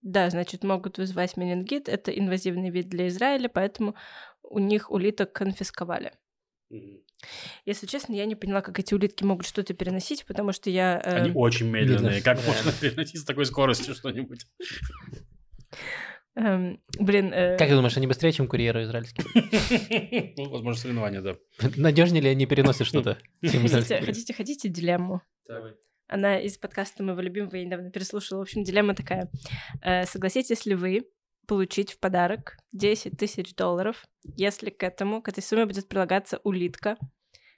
Да, значит, могут вызвать менингит. Это инвазивный вид для Израиля, поэтому у них улиток конфисковали.
Мгм.
Если честно, я не поняла, как эти улитки могут что-то переносить, потому что я... э,
Они очень медленные. Как можно переносить с такой скоростью что-нибудь?
Эм, блин, э,
Как ты думаешь, они быстрее, чем курьеры израильские?
Ну, Возможно, соревнования, да.
Надежнее ли они переносят что-то?
хотите, хотите дилемму? Она из подкаста моего любимого, я недавно переслушала. В общем, дилемма такая. Э, согласитесь ли вы получить в подарок 10 тысяч долларов, если к этому, к этой сумме будет прилагаться улитка,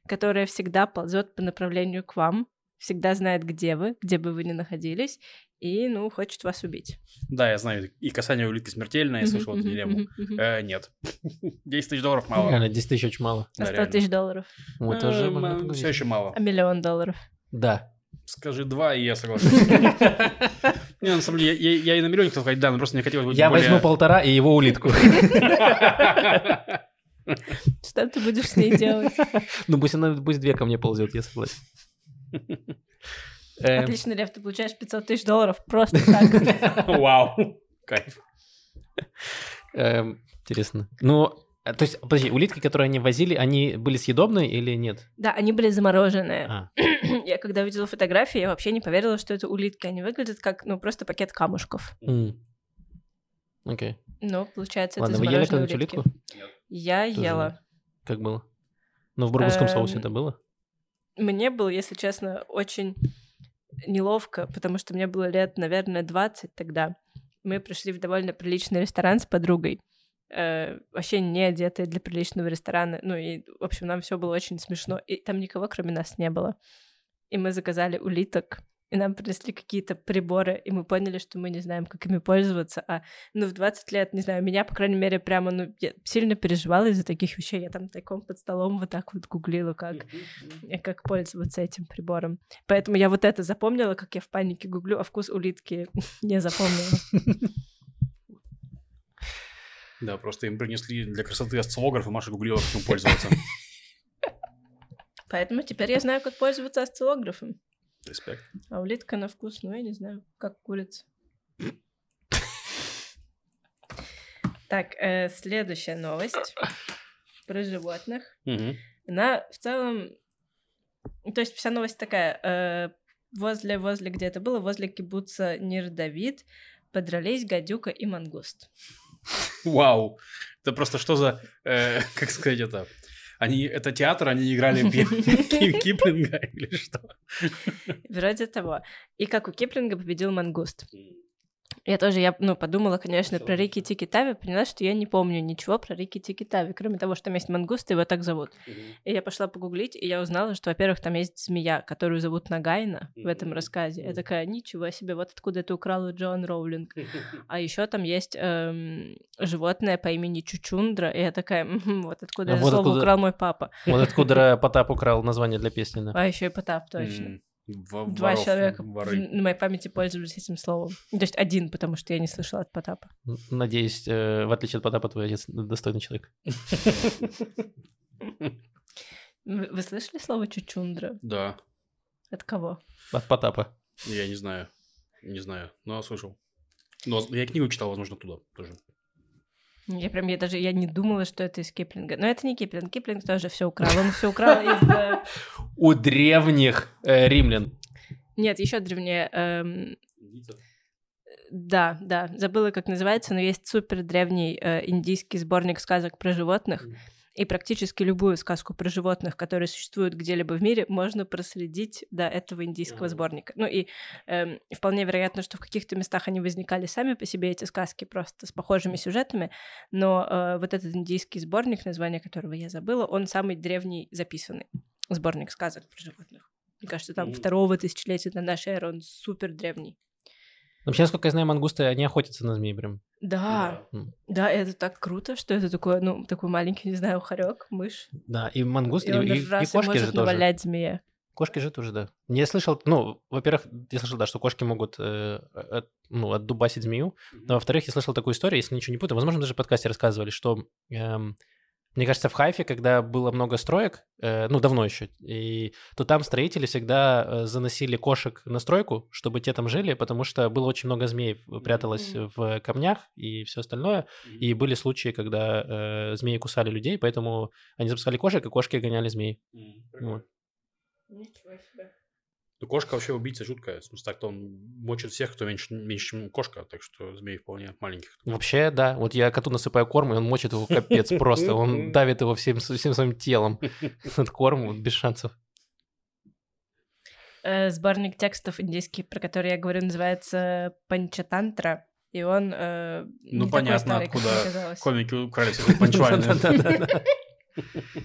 которая всегда ползет по направлению к вам, всегда знает, где вы, где бы вы ни находились, и, ну, хочет вас убить.
Да, я знаю. И касание улитки смертельно, я слышал эту дилемму. Э, Нет. 10 тысяч долларов мало.
Реально, 10 тысяч очень мало.
А
Да,
100
реально.
тысяч долларов.
Уже можно
Все еще мало.
А миллион долларов.
Да.
Скажи два, и я соглашусь. Не, на самом деле, я- я я и на миллионе хотел сказать, да, но просто мне хотелось быть
Я
более-
возьму полтора и его улитку.
Что ты будешь с ней делать?
Ну пусть она, пусть две ко мне ползет, я согласен. Эм,
Отлично, Лев, ты получаешь 500 тысяч долларов просто так.
Вау. Кайф.
эм, Интересно. Ну, а, то есть, подожди, улитки, которые они возили, они были съедобные или нет?
Да, они были замороженные.
А,
Я когда увидела фотографии, я вообще не поверила, что это улитки. Они выглядят как, ну, просто пакет камушков.
Окей.
Но, получается,
Ладно,
это
вы ели
замороженные
когда-нибудь?
Я
Тоже
ела.
Как было? Ну, в бургусском
Эм,
соусе это было?
Мне было, если честно, очень неловко, потому что мне было лет, наверное, 20 тогда. Мы пришли в довольно приличный ресторан с подругой. э, вообще не одетые для приличного ресторана. Ну и, в общем, нам все было очень смешно. И там никого, кроме нас, не было. И мы заказали улиток, и нам принесли какие-то приборы, и мы поняли, что мы не знаем, как ими пользоваться. А, ну, в 20 лет, не знаю, меня, по крайней мере, прямо, ну, я сильно переживала из-за таких вещей. Я там тайком под столом вот так вот гуглила, как как пользоваться этим прибором. Поэтому я вот это запомнила, как я в панике гуглю, а вкус улитки не запомнила.
Да, просто им принесли для красоты осциллограф, и Маша гуглила, как им пользоваться.
Поэтому теперь я знаю, как пользоваться осциллографом.
Респект.
А улитка на вкус, ну, я не знаю, как курица. Так, э, следующая новость про животных.
Мгм.
Она в целом... То есть вся новость такая. э, возле, возле, где это было, возле кибуца Нирдавид подрались гадюка и мангуст.
Вау. Это просто что за, э, как сказать это? Они, это театр, они играли Киплинга или что?
Вроде того. И как у Киплинга победил мангуст. Я тоже, я, ну, подумала, конечно, про Рики Тики Тави, поняла, что я не помню ничего про Рики Тики Тави, кроме того, что там есть мангуст, его так зовут. И я пошла погуглить, и я узнала, что, во-первых, там есть змея, которую зовут Нагайна в этом рассказе. Я такая, ничего себе, вот откуда это украла Джоан Роулинг. А еще там есть эм, животное по имени Чучундра, и я такая, «Мгм, вот откуда
А
это
вот
слово
откуда-
украл мой папа.
Вот откуда Потап украл название для песни, да.
А еще и Потап, точно.
М, во-
Два
воров,
человека
воры.
в- на моей памяти пользовались этим словом. То есть один, потому что я не слышала от Потапа.
Надеюсь, э, в отличие от Потапа, твой отец достойный человек.
Вы слышали слово чучундра?
Да,
От кого?
От Потапа.
я не знаю. Не знаю, но слышал. Но я книгу читал, возможно, туда тоже.
Я прям, я даже, я не думала, что это из Киплинга. Но это не Киплинг. Киплинг тоже все украл. Он все украл из... э,
У древних э, римлян.
Нет, еще древнее. эм, Да, да, забыла, как называется, но есть супер древний э, индийский сборник сказок про животных. И практически любую сказку про животных, которые существуют где-либо в мире, можно проследить до этого индийского сборника. Ну и эм, вполне вероятно, что в каких-то местах они возникали сами по себе, эти сказки, просто с похожими сюжетами. Но э, вот этот индийский сборник, название которого я забыла, он самый древний записанный сборник сказок про животных. Мне кажется, там второго тысячелетия до нашей эры, он супер древний.
Вообще, насколько я знаю, мангусты, они охотятся на змей прям.
Да,
М.
да, это так круто, что это такое, ну, такой маленький, не знаю, хорек, мышь.
Да, и мангусты,
И
и, и
и
кошки
может
же тоже.
змея.
Кошки же тоже, да. Я слышал, ну, во-первых, я слышал, да, что кошки могут, э, от- ну, отдубасить змею. Но, во-вторых, я слышал такую историю, если ничего не путаю, возможно, даже в подкасте рассказывали, что, эм, мне кажется, в Хайфе, когда было много строек, э, ну, давно еще, и, то там строители всегда э, заносили кошек на стройку, чтобы те там жили, потому что было очень много змей пряталось
Мгм.
в камнях и все остальное. И были случаи, когда э, змеи кусали людей, поэтому они запускали кошек, и кошки гоняли змей. Вот.
Ничего себе.
Ну, кошка вообще убийца жуткая. В смысле, так-то он мочит всех, кто меньше, меньше, чем кошка. Так что змей вполне маленьких.
Вообще, да. Вот я коту насыпаю корм, и он мочит его капец просто. Он давит его всем, всем своим телом. Этот корм вот, без шансов.
Э, Сборник текстов индийский, про который я говорю, называется Панчатантра. И он э,
Ну, понятно,
старый,
откуда. Комики украли себе панчвайны.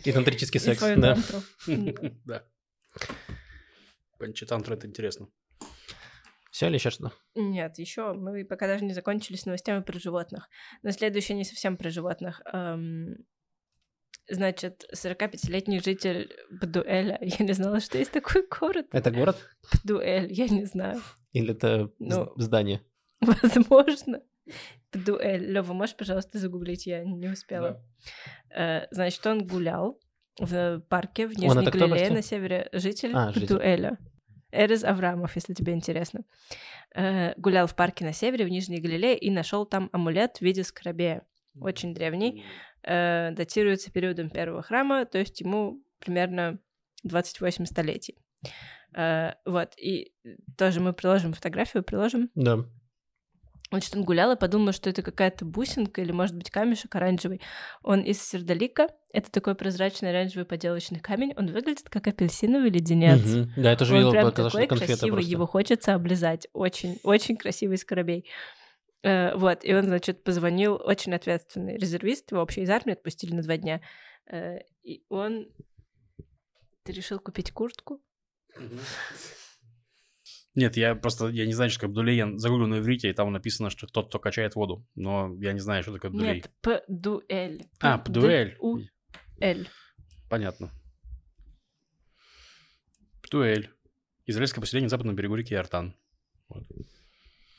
И тантрический секс, да.
тантру.
Да. Панчатантра это интересно.
Все или еще что?
Нет, еще мы пока даже не закончили с новостями про животных. Но следующее не совсем про животных. Эм, Значит, 45-летний житель Бдуэля. Я не знала, что есть такой город.
Это город?
Бдуэль, я не знаю.
Или это
Ну.
здание?
Возможно. Бдуэль. Лёва, можешь, пожалуйста, загуглить? Я не успела. Э, Значит, он гулял в парке в Нижней
кто
Галилее на севере. Житель
А, житель.
Бдуэля. Эрез Аврамов, если тебе интересно. Э, Гулял в парке на севере в Нижней Галилее и нашел там амулет в виде скоробея. Очень древний. э, датируется периодом первого храма, то есть ему примерно 28 столетий. Э, вот, и тоже мы приложим фотографию, приложим.
Да.
Значит, он гулял и подумал, что это какая-то бусинка или, может быть, камешек оранжевый. Он из сердолика. Это такой прозрачный оранжевый поделочный камень. Он выглядит как апельсиновый леденец.
Мгм. Да, я тоже
Он
видел,
прям такой красивый,
просто.
его хочется облизать. Очень, очень красивый скоробей. Э, вот, и он, значит, позвонил очень ответственный резервист, его вообще из армии отпустили на два дня. Э, и он... Ты решил купить куртку?
Нет, я просто, я не знаю, что такое. Я загуглил на иврите, и там написано, что тот, кто качает воду. Но я не знаю, что такое Абдулей.
Нет, П-дуэль.
А, Пдуэль.
П-д-у-эль.
Понятно. Птуэль. Израильское поселение на западном берегу реки Артан.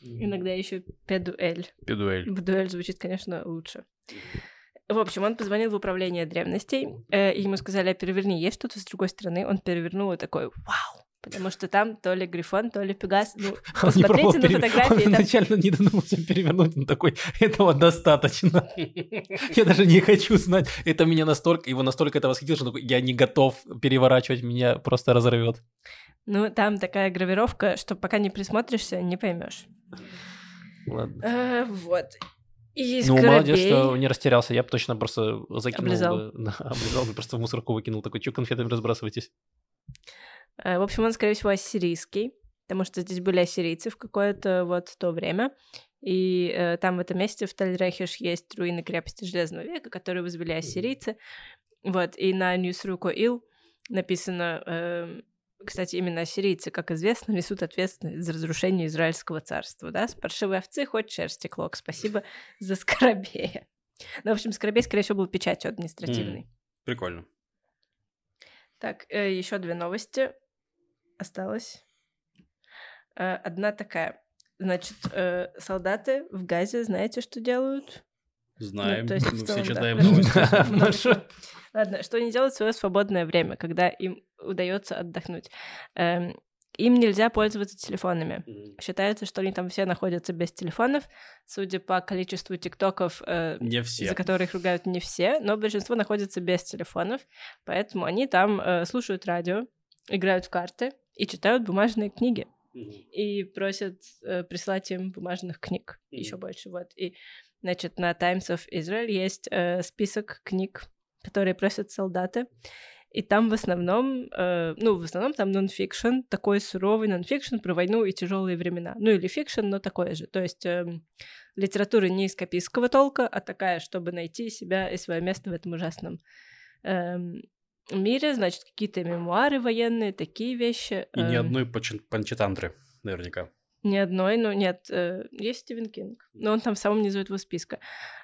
Иногда еще педуэль.
Педуэль.
В дуэль звучит, конечно, лучше. В общем, он позвонил в управление древностей, э, и ему сказали, «А переверни, есть что-то с другой стороны? Он перевернул и такой, вау! Потому что там то ли Грифон, то ли Пегас. Ну, посмотрите на фотографии.
Он
там-
изначально не додумался перевернуть, он такой, этого достаточно. Я даже не хочу знать. Это меня настолько, его настолько это восхитило, что такой, я не готов переворачивать, меня просто разорвет.
Ну, там такая гравировка, что пока не присмотришься, не поймешь.
Ладно.
вот. И
Ну, молодец,
скоробей-
что не растерялся. Я бы точно просто закинул
Облизал.
бы, да, облизал бы, просто в мусорку выкинул. Такой, что конфетами разбрасываетесь?
Э, В общем, он, скорее всего, ассирийский, потому что здесь были ассирийцы в какое-то вот то время. И э, там в этом месте в Тальрехиш есть руины крепости Железного века, которые возвели ассирийцы. Вот, и на Ньюсру Ил написано, эм, кстати, именно ассирийцы, как известно, несут ответственность за разрушение Израильского царства, да? С паршивой овцы хоть шерсти клок. Спасибо за скоробея. Ну, в общем, скоробей, скорее всего, был печатью административной.
Прикольно.
Так, еще две новости осталось. Э, Одна такая. Значит, э, солдаты в Газе, знаете, что делают?
Знаем.
Ну, то есть,
Мы все
да,
читаем
хорошо.
новости.
Ладно, что они делают в свое свободное время, когда им удается отдохнуть? Эм, Им нельзя пользоваться телефонами. Считается, что они там все находятся без телефонов. Судя по количеству тиктоков, э,
Не все.
за которые их ругают не все, но большинство находятся без телефонов, поэтому они там э, слушают радио, играют в карты и читают бумажные книги и просят э, прислать им бумажных книг
Мгм.
еще больше. Вот и значит на Times of Israel есть э, список книг, которые просят солдаты. И там в основном, э, ну, в основном там нонфикшн, такой суровый нонфикшн про войну и тяжелые времена. Ну, или fiction, но такой же. То есть эм, литература не эскапистского толка, а такая, чтобы найти себя и свое место в этом ужасном эм, мире. Значит, какие-то мемуары военные, такие вещи.
И ни
эм,
одной Панчатантры, наверняка.
ни одной, ну нет, э, есть Стивен Кинг, но он там в самом низу этого списка.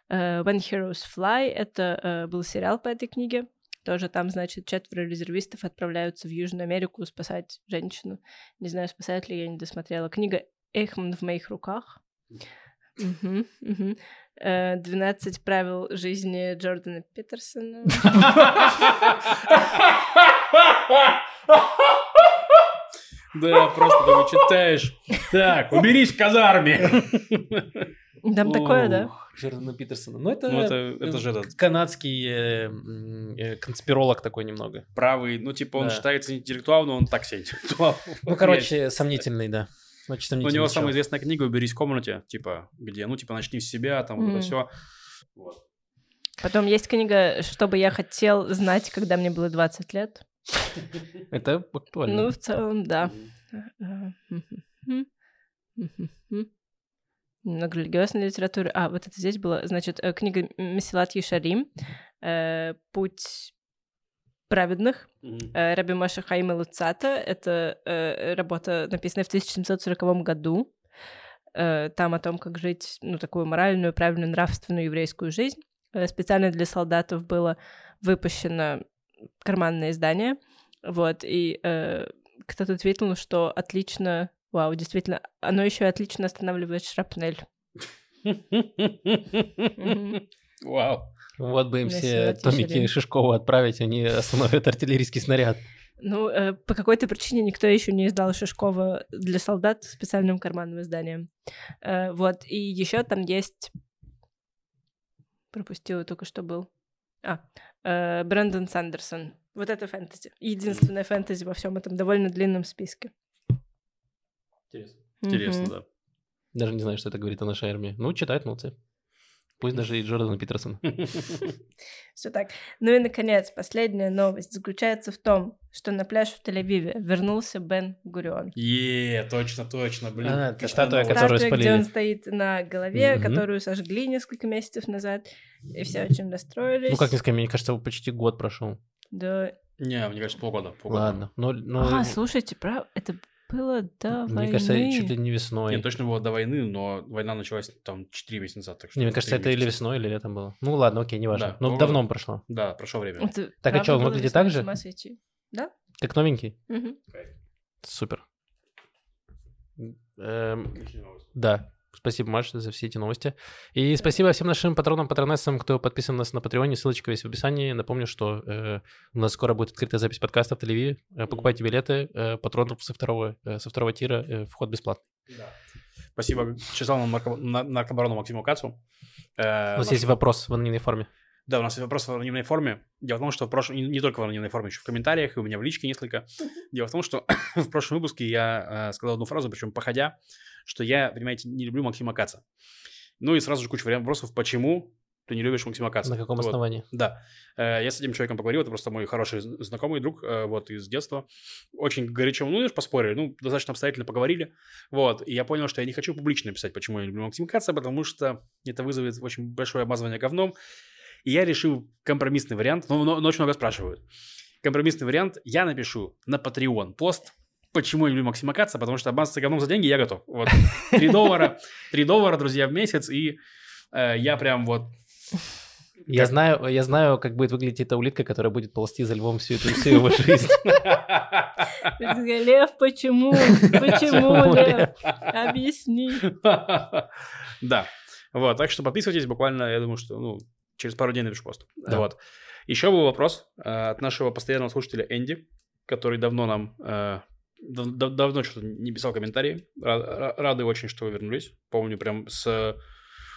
Э, When Heroes Fly — это э, был сериал по этой книге. Тоже там, значит, четверо резервистов отправляются в Южную Америку спасать женщину. Не знаю, спасают ли, я не досмотрела. Книга «Эхман в моих руках». Мгм, мгм. Э, «12 правил жизни Джордана Питерсона».
Да, просто ты читаешь. Так, уберись в казарме.
Там такое, да?
Джордана Питерсона. Ну, это,
Ну, это- это же этот-
канадский э, э, конспиролог такой немного.
Правый, ну, типа, он
Да.
считается интеллектуал, но он так себе интеллектуал.
Ну, короче, сомнительный, да. Очень
У
сомнительный
него самая известная книга «Уберись в комнате», типа, где, ну, типа, начни с себя, там, вот
Мгм.
это все. Вот.
Потом есть книга «Что бы я хотел знать, когда мне было 20 лет».
Это актуально.
Ну, в целом, да. Много религиозной литературы. А, вот это здесь было, значит, э, книга Месилат Ешарим э, «Путь праведных» э, Раби Маша Хаима Луцата. Это э, работа, написанная в 1740 году. Э, Там о том, как жить, ну, такую моральную, правильную, нравственную еврейскую жизнь. Э, Специально для солдатов было выпущено карманное издание, вот, и э, кто-то ответил, что отлично, вау, действительно, оно еще отлично останавливает шрапнель.
Вау.
Вот бы им все томики. Шишкова отправить, они остановят артиллерийский снаряд.
Ну, э, по какой-то причине никто еще не издал Шишкова для солдат специальным карманным изданием. Э, вот, и еще там есть... Пропустила только что был. А, э, Брэндон Сандерсон. Вот это фэнтези. Единственное фэнтези во всем этом довольно длинном списке.
Интересно.
Интересно, да.
Даже не знаю, что это говорит о нашей армии. Ну, читают, молодцы. Пусть даже и Джордан Питерсон.
Все так. Ну и, наконец, последняя новость заключается в том, что на пляж в Тель-Авиве вернулся Бен Гурион.
Е, точно, точно, блин.
А, это статуя, которую
Статуя, где
спалили.
он стоит на голове, которую сожгли несколько месяцев назад, и все очень расстроились.
Ну, как несколько, мне кажется, почти год прошел.
Да.
Не, мне кажется, полгода. полгода.
Ладно. Ну, ну,
А, слушайте, прав... это было до
мне
войны.
кажется, чуть ли не весной.
Нет, точно было до войны, но война началась там 4 месяца назад. Так что
Не, мне кажется, это или весной, или летом было. Ну, ладно, окей, неважно.
Да,
ну,
полгода.
давно прошло.
Да, прошло время.
Это
Так, а чё, он выглядит так же?
Да?
Как новенький?
Мгм.
Супер. Эм, да. Спасибо, Маша, за все эти новости. И спасибо всем нашим патронам, патронессам, кто подписан на нас на Патреоне. Ссылочка есть в описании. Напомню, что э, у нас скоро будет открытая запись подкаста в Тель-Авиве. Э, покупайте билеты. Э, патронов со второго, э, со второго тира. э, вход бесплатный.
Спасибо часовому нарко- на- наркобарону Максиму Кацу. Э,
У нас
наш-
есть вопрос в анонимной форме.
Да, у нас есть вопрос в анонимной форме. Дело в том, что в прошлом... Не, не только в анонимной форме, еще в комментариях, и у меня в личке несколько. Дело в том, что в прошлом выпуске я э, сказал одну фразу, причем походя, что я, понимаете, не люблю Максима Каца. Ну и сразу же куча вопросов, почему ты не любишь Максима Каца.
На каком
Вот.
основании?
Да. Э, Я с этим человеком поговорил, это просто мой хороший знакомый друг, э, вот, из детства. Очень горячо, ну, знаешь, поспорили, ну, достаточно обстоятельно поговорили, вот, и я понял, что я не хочу публично писать, почему я люблю Максима Каца, потому что это вызовет очень большое обмазывание говном, и я решил компромиссный вариант, ну, но, но очень много спрашивают. Компромиссный вариант я напишу на Patreon пост, почему я люблю Максима Каца, потому что обмазаться говном за деньги я готов. Вот, 3 доллара, 3 доллара, друзья, в месяц, и э, я прям вот
Я
Как-
знаю, я знаю, как будет выглядеть эта улитка, которая будет ползти за львом всю эту всю его жизнь.
Лев, почему? Почему, Лев? Объясни.
Да. Вот, так что подписывайтесь, буквально, я думаю, что, ну, через пару дней напишу пост.
Да.
Вот. Еще был вопрос э, от нашего постоянного слушателя Энди, который давно нам, э, дав- дав- давно что-то не писал комментарии. Ра- ра- Рады очень, что вы вернулись. Помню прям с...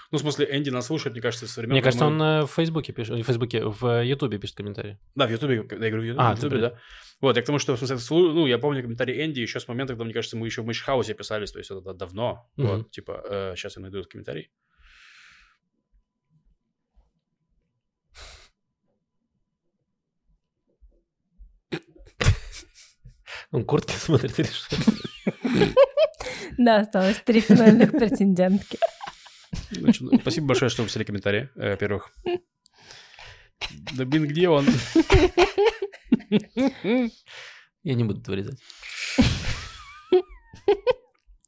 Ну, в смысле, Энди нас слушает, мне кажется, со времен...
Мне кажется,
мы-
он э, в Фейсбуке пишет, в Фейсбуке, в Ютубе пишет комментарии.
Да, в Ютубе, я говорю, в Ютубе,
А,
в Ютубе, да. Вот, я к тому, что, в смысле, ну, я помню комментарий Энди еще с момента, когда, мне кажется, мы еще в Мышхаусе писались, то есть это давно.
Мгм.
Вот, типа, сейчас я найду этот комментарий.
Он куртки смотрит или что?
Да, осталось три финальных претендентки.
Значит, ну, спасибо большое, что вы писали комментарии, э, во-первых. Да, блин, где он?
Я не буду это вырезать.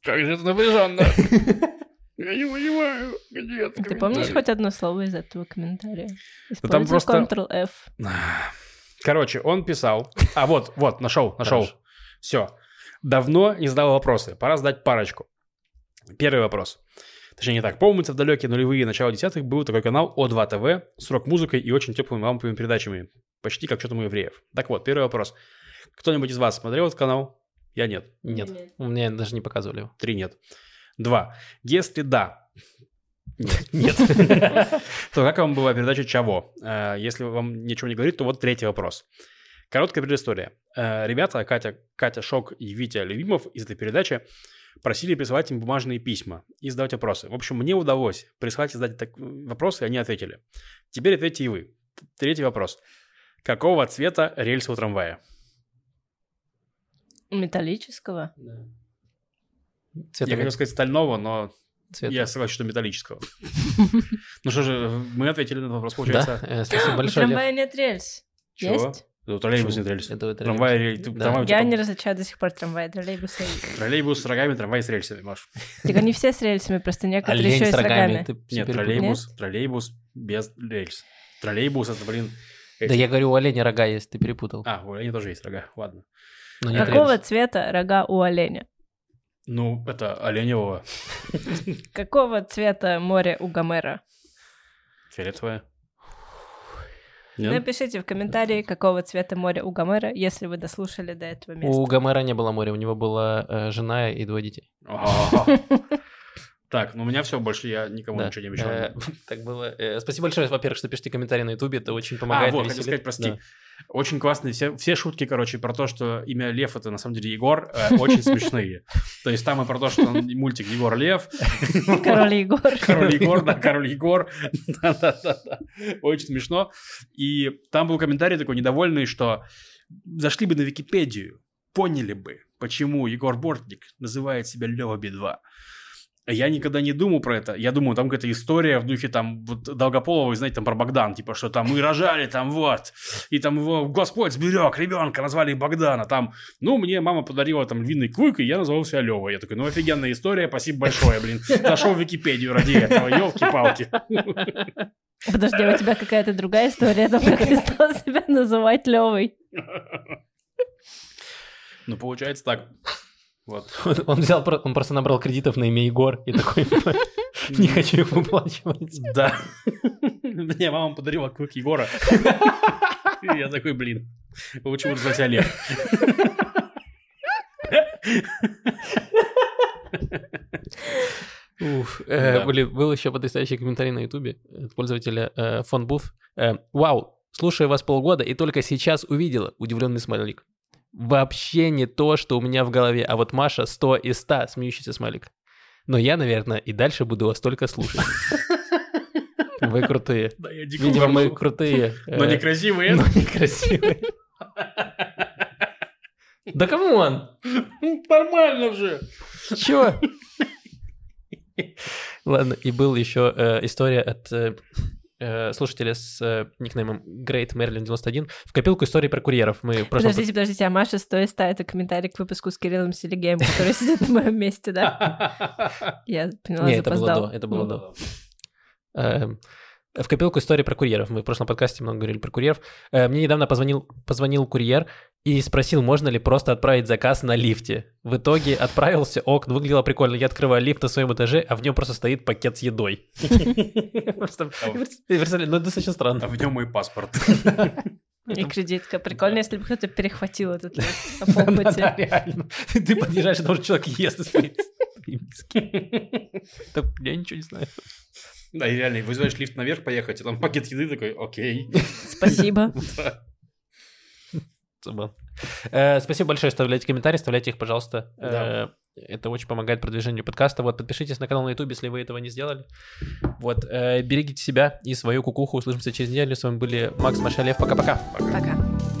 Как же это напряженно. Я не понимаю, где это
Ты помнишь хоть одно слово из этого комментария?
там
Используй
просто-
Ctrl-F.
Короче, он писал... А, вот, вот, нашел, нашел. Все. Давно не задал вопросы. Пора задать парочку. Первый вопрос. Точнее, не так. Помнится, в далекие нулевые начало десятых был такой канал О2 ТВ с рок-музыкой и очень теплыми ламповыми передачами. Почти как что-то у евреев. Так вот, первый вопрос. Кто-нибудь из вас смотрел этот канал? Я нет.
Нет,
Нет.
у меня даже не показывали его.
Три нет. Два. Если да,
Нет.
то как вам была передача «Чего?» Э, Если вам ничего не говорит, то вот третий вопрос. Короткая предыстория. Э, Ребята, Катя, Катя Шок и Витя Любимов из этой передачи просили присылать им бумажные письма и задавать вопросы. В общем, мне удалось прислать и задать так- вопросы, и они ответили. Теперь ответьте и вы. Третий вопрос. Какого цвета рельсы у трамвая?
Металлического?
Цвета
Я хотел сказать стального, но
цвета.
я согласен, что металлического. Ну что же, мы ответили на этот вопрос,
Да,
получается.
э, спасибо
У
большое, Лев.
трамвая нет рельс.
Чего?
Есть?
Троллейбус не рельсы.
Это
Трамвай,
троллейбус.
рель-
Да.
трамвай у
Я не различаю до сих пор трамвай, троллейбусы.
Троллейбус с рогами, трамвай с рельсами, Маш.
Так они все с рельсами, просто некоторые
Олень
еще и
с рогами.
Нет, троллейбус, троллейбус без рельс. Троллейбус это, блин,
Да я говорю, у оленя рога есть, ты перепутал.
А, у оленя тоже есть рога, ладно.
Какого цвета рога у оленя?
Ну, это оленевого,
Какого цвета море у Гомера?
фиолетовое. Нет?
Напишите в комментарии, какого цвета море у Гомера, если вы дослушали до этого места.
У Гомера не было моря, у него была э, жена и двое детей.
А. Так, ну у меня все, больше я никому
Да.
ничего не обещал.
Э, Так было. Э, Спасибо большое, во-первых, что пишите комментарии на Ютубе, это очень помогает.
а, вот, хотел сказать, прости. Очень классные все, все шутки, короче, про то, что имя Лев это на самом деле Егор, э, очень смешные. То есть там и про то, что он мультик Егор Лев.
Король Егор.
Король Егор, да, король Егор. Да-да-да. Очень смешно. И там был комментарий такой недовольный, что зашли бы на Википедию, поняли бы, почему Егор Бортник называет себя Лева Би-2. Я никогда не думал про это. Я думаю, там какая-то история в духе там вот Долгополова, знаете, там про Богдан, типа, что там мы рожали, там вот, и там его Господь сберег ребенка, назвали Богдана, там, ну, мне мама подарила там львиный клык, и я назвал себя Лева. Я такой, ну, офигенная история, спасибо большое, блин. Зашел в Википедию ради этого, елки-палки.
Подожди, у тебя какая-то другая история, там как ты стал себя называть Левой.
Ну, получается так. Вот.
Он- Он взял, он просто набрал кредитов на имя Егор и такой, не хочу их выплачивать.
Да. Мне мама подарила клык Егора. И я такой, блин, лучше буду звать Олег.
Уф. Э,
Да.
были- Был еще потрясающий комментарий на Ютубе от пользователя э, фон Буф. Э, Вау, слушаю вас полгода и только сейчас увидела удивленный смайлик. Вообще не то, что у меня в голове, а вот Маша 100 из 100 смеющийся смайлик. Но я, наверное, и дальше буду вас только слушать. Вы крутые.
Да, я дико
Видимо, мы крутые.
Но
э,
некрасивые.
но некрасивые. Да come on!
Ну, Нормально же.
Чё? Ладно, и был еще э, история от э, э, слушателя с э, никнеймом Great Marilyn 91 в копилку истории про курьеров. Мы прошлом...
Подождите, подождите, а Маша 100 из 100 это комментарий к выпуску с Кириллом Селигеем, который сидит на моем месте, да? Я поняла,
Не, это было до, это было до. В копилку истории про курьеров. Мы в прошлом подкасте много говорили про курьеров. Э, Мне недавно позвонил, позвонил курьер и спросил, можно ли просто отправить заказ на лифте. В итоге отправился, ок, выглядело прикольно. Я открываю лифт на своем этаже, а в нем просто стоит пакет с едой. Ну, достаточно
А
странно.
в нем мой паспорт.
И кредитка. Прикольно, если бы кто-то перехватил этот лист на
Да, реально. Ты подъезжаешь, потому что человек ест из Я ничего не знаю.
Да, и реально, вызываешь лифт наверх поехать, а там пакет еды такой, окей.
Спасибо.
Э, Спасибо большое, оставляйте комментарии, оставляйте их, пожалуйста. Э, Это очень помогает продвижению подкаста. Вот, подпишитесь на канал на YouTube, если вы этого не сделали. Вот, э, берегите себя и свою кукуху. Услышимся через неделю. С вами были Макс, Маша, Лев. Пока-пока.
Пока.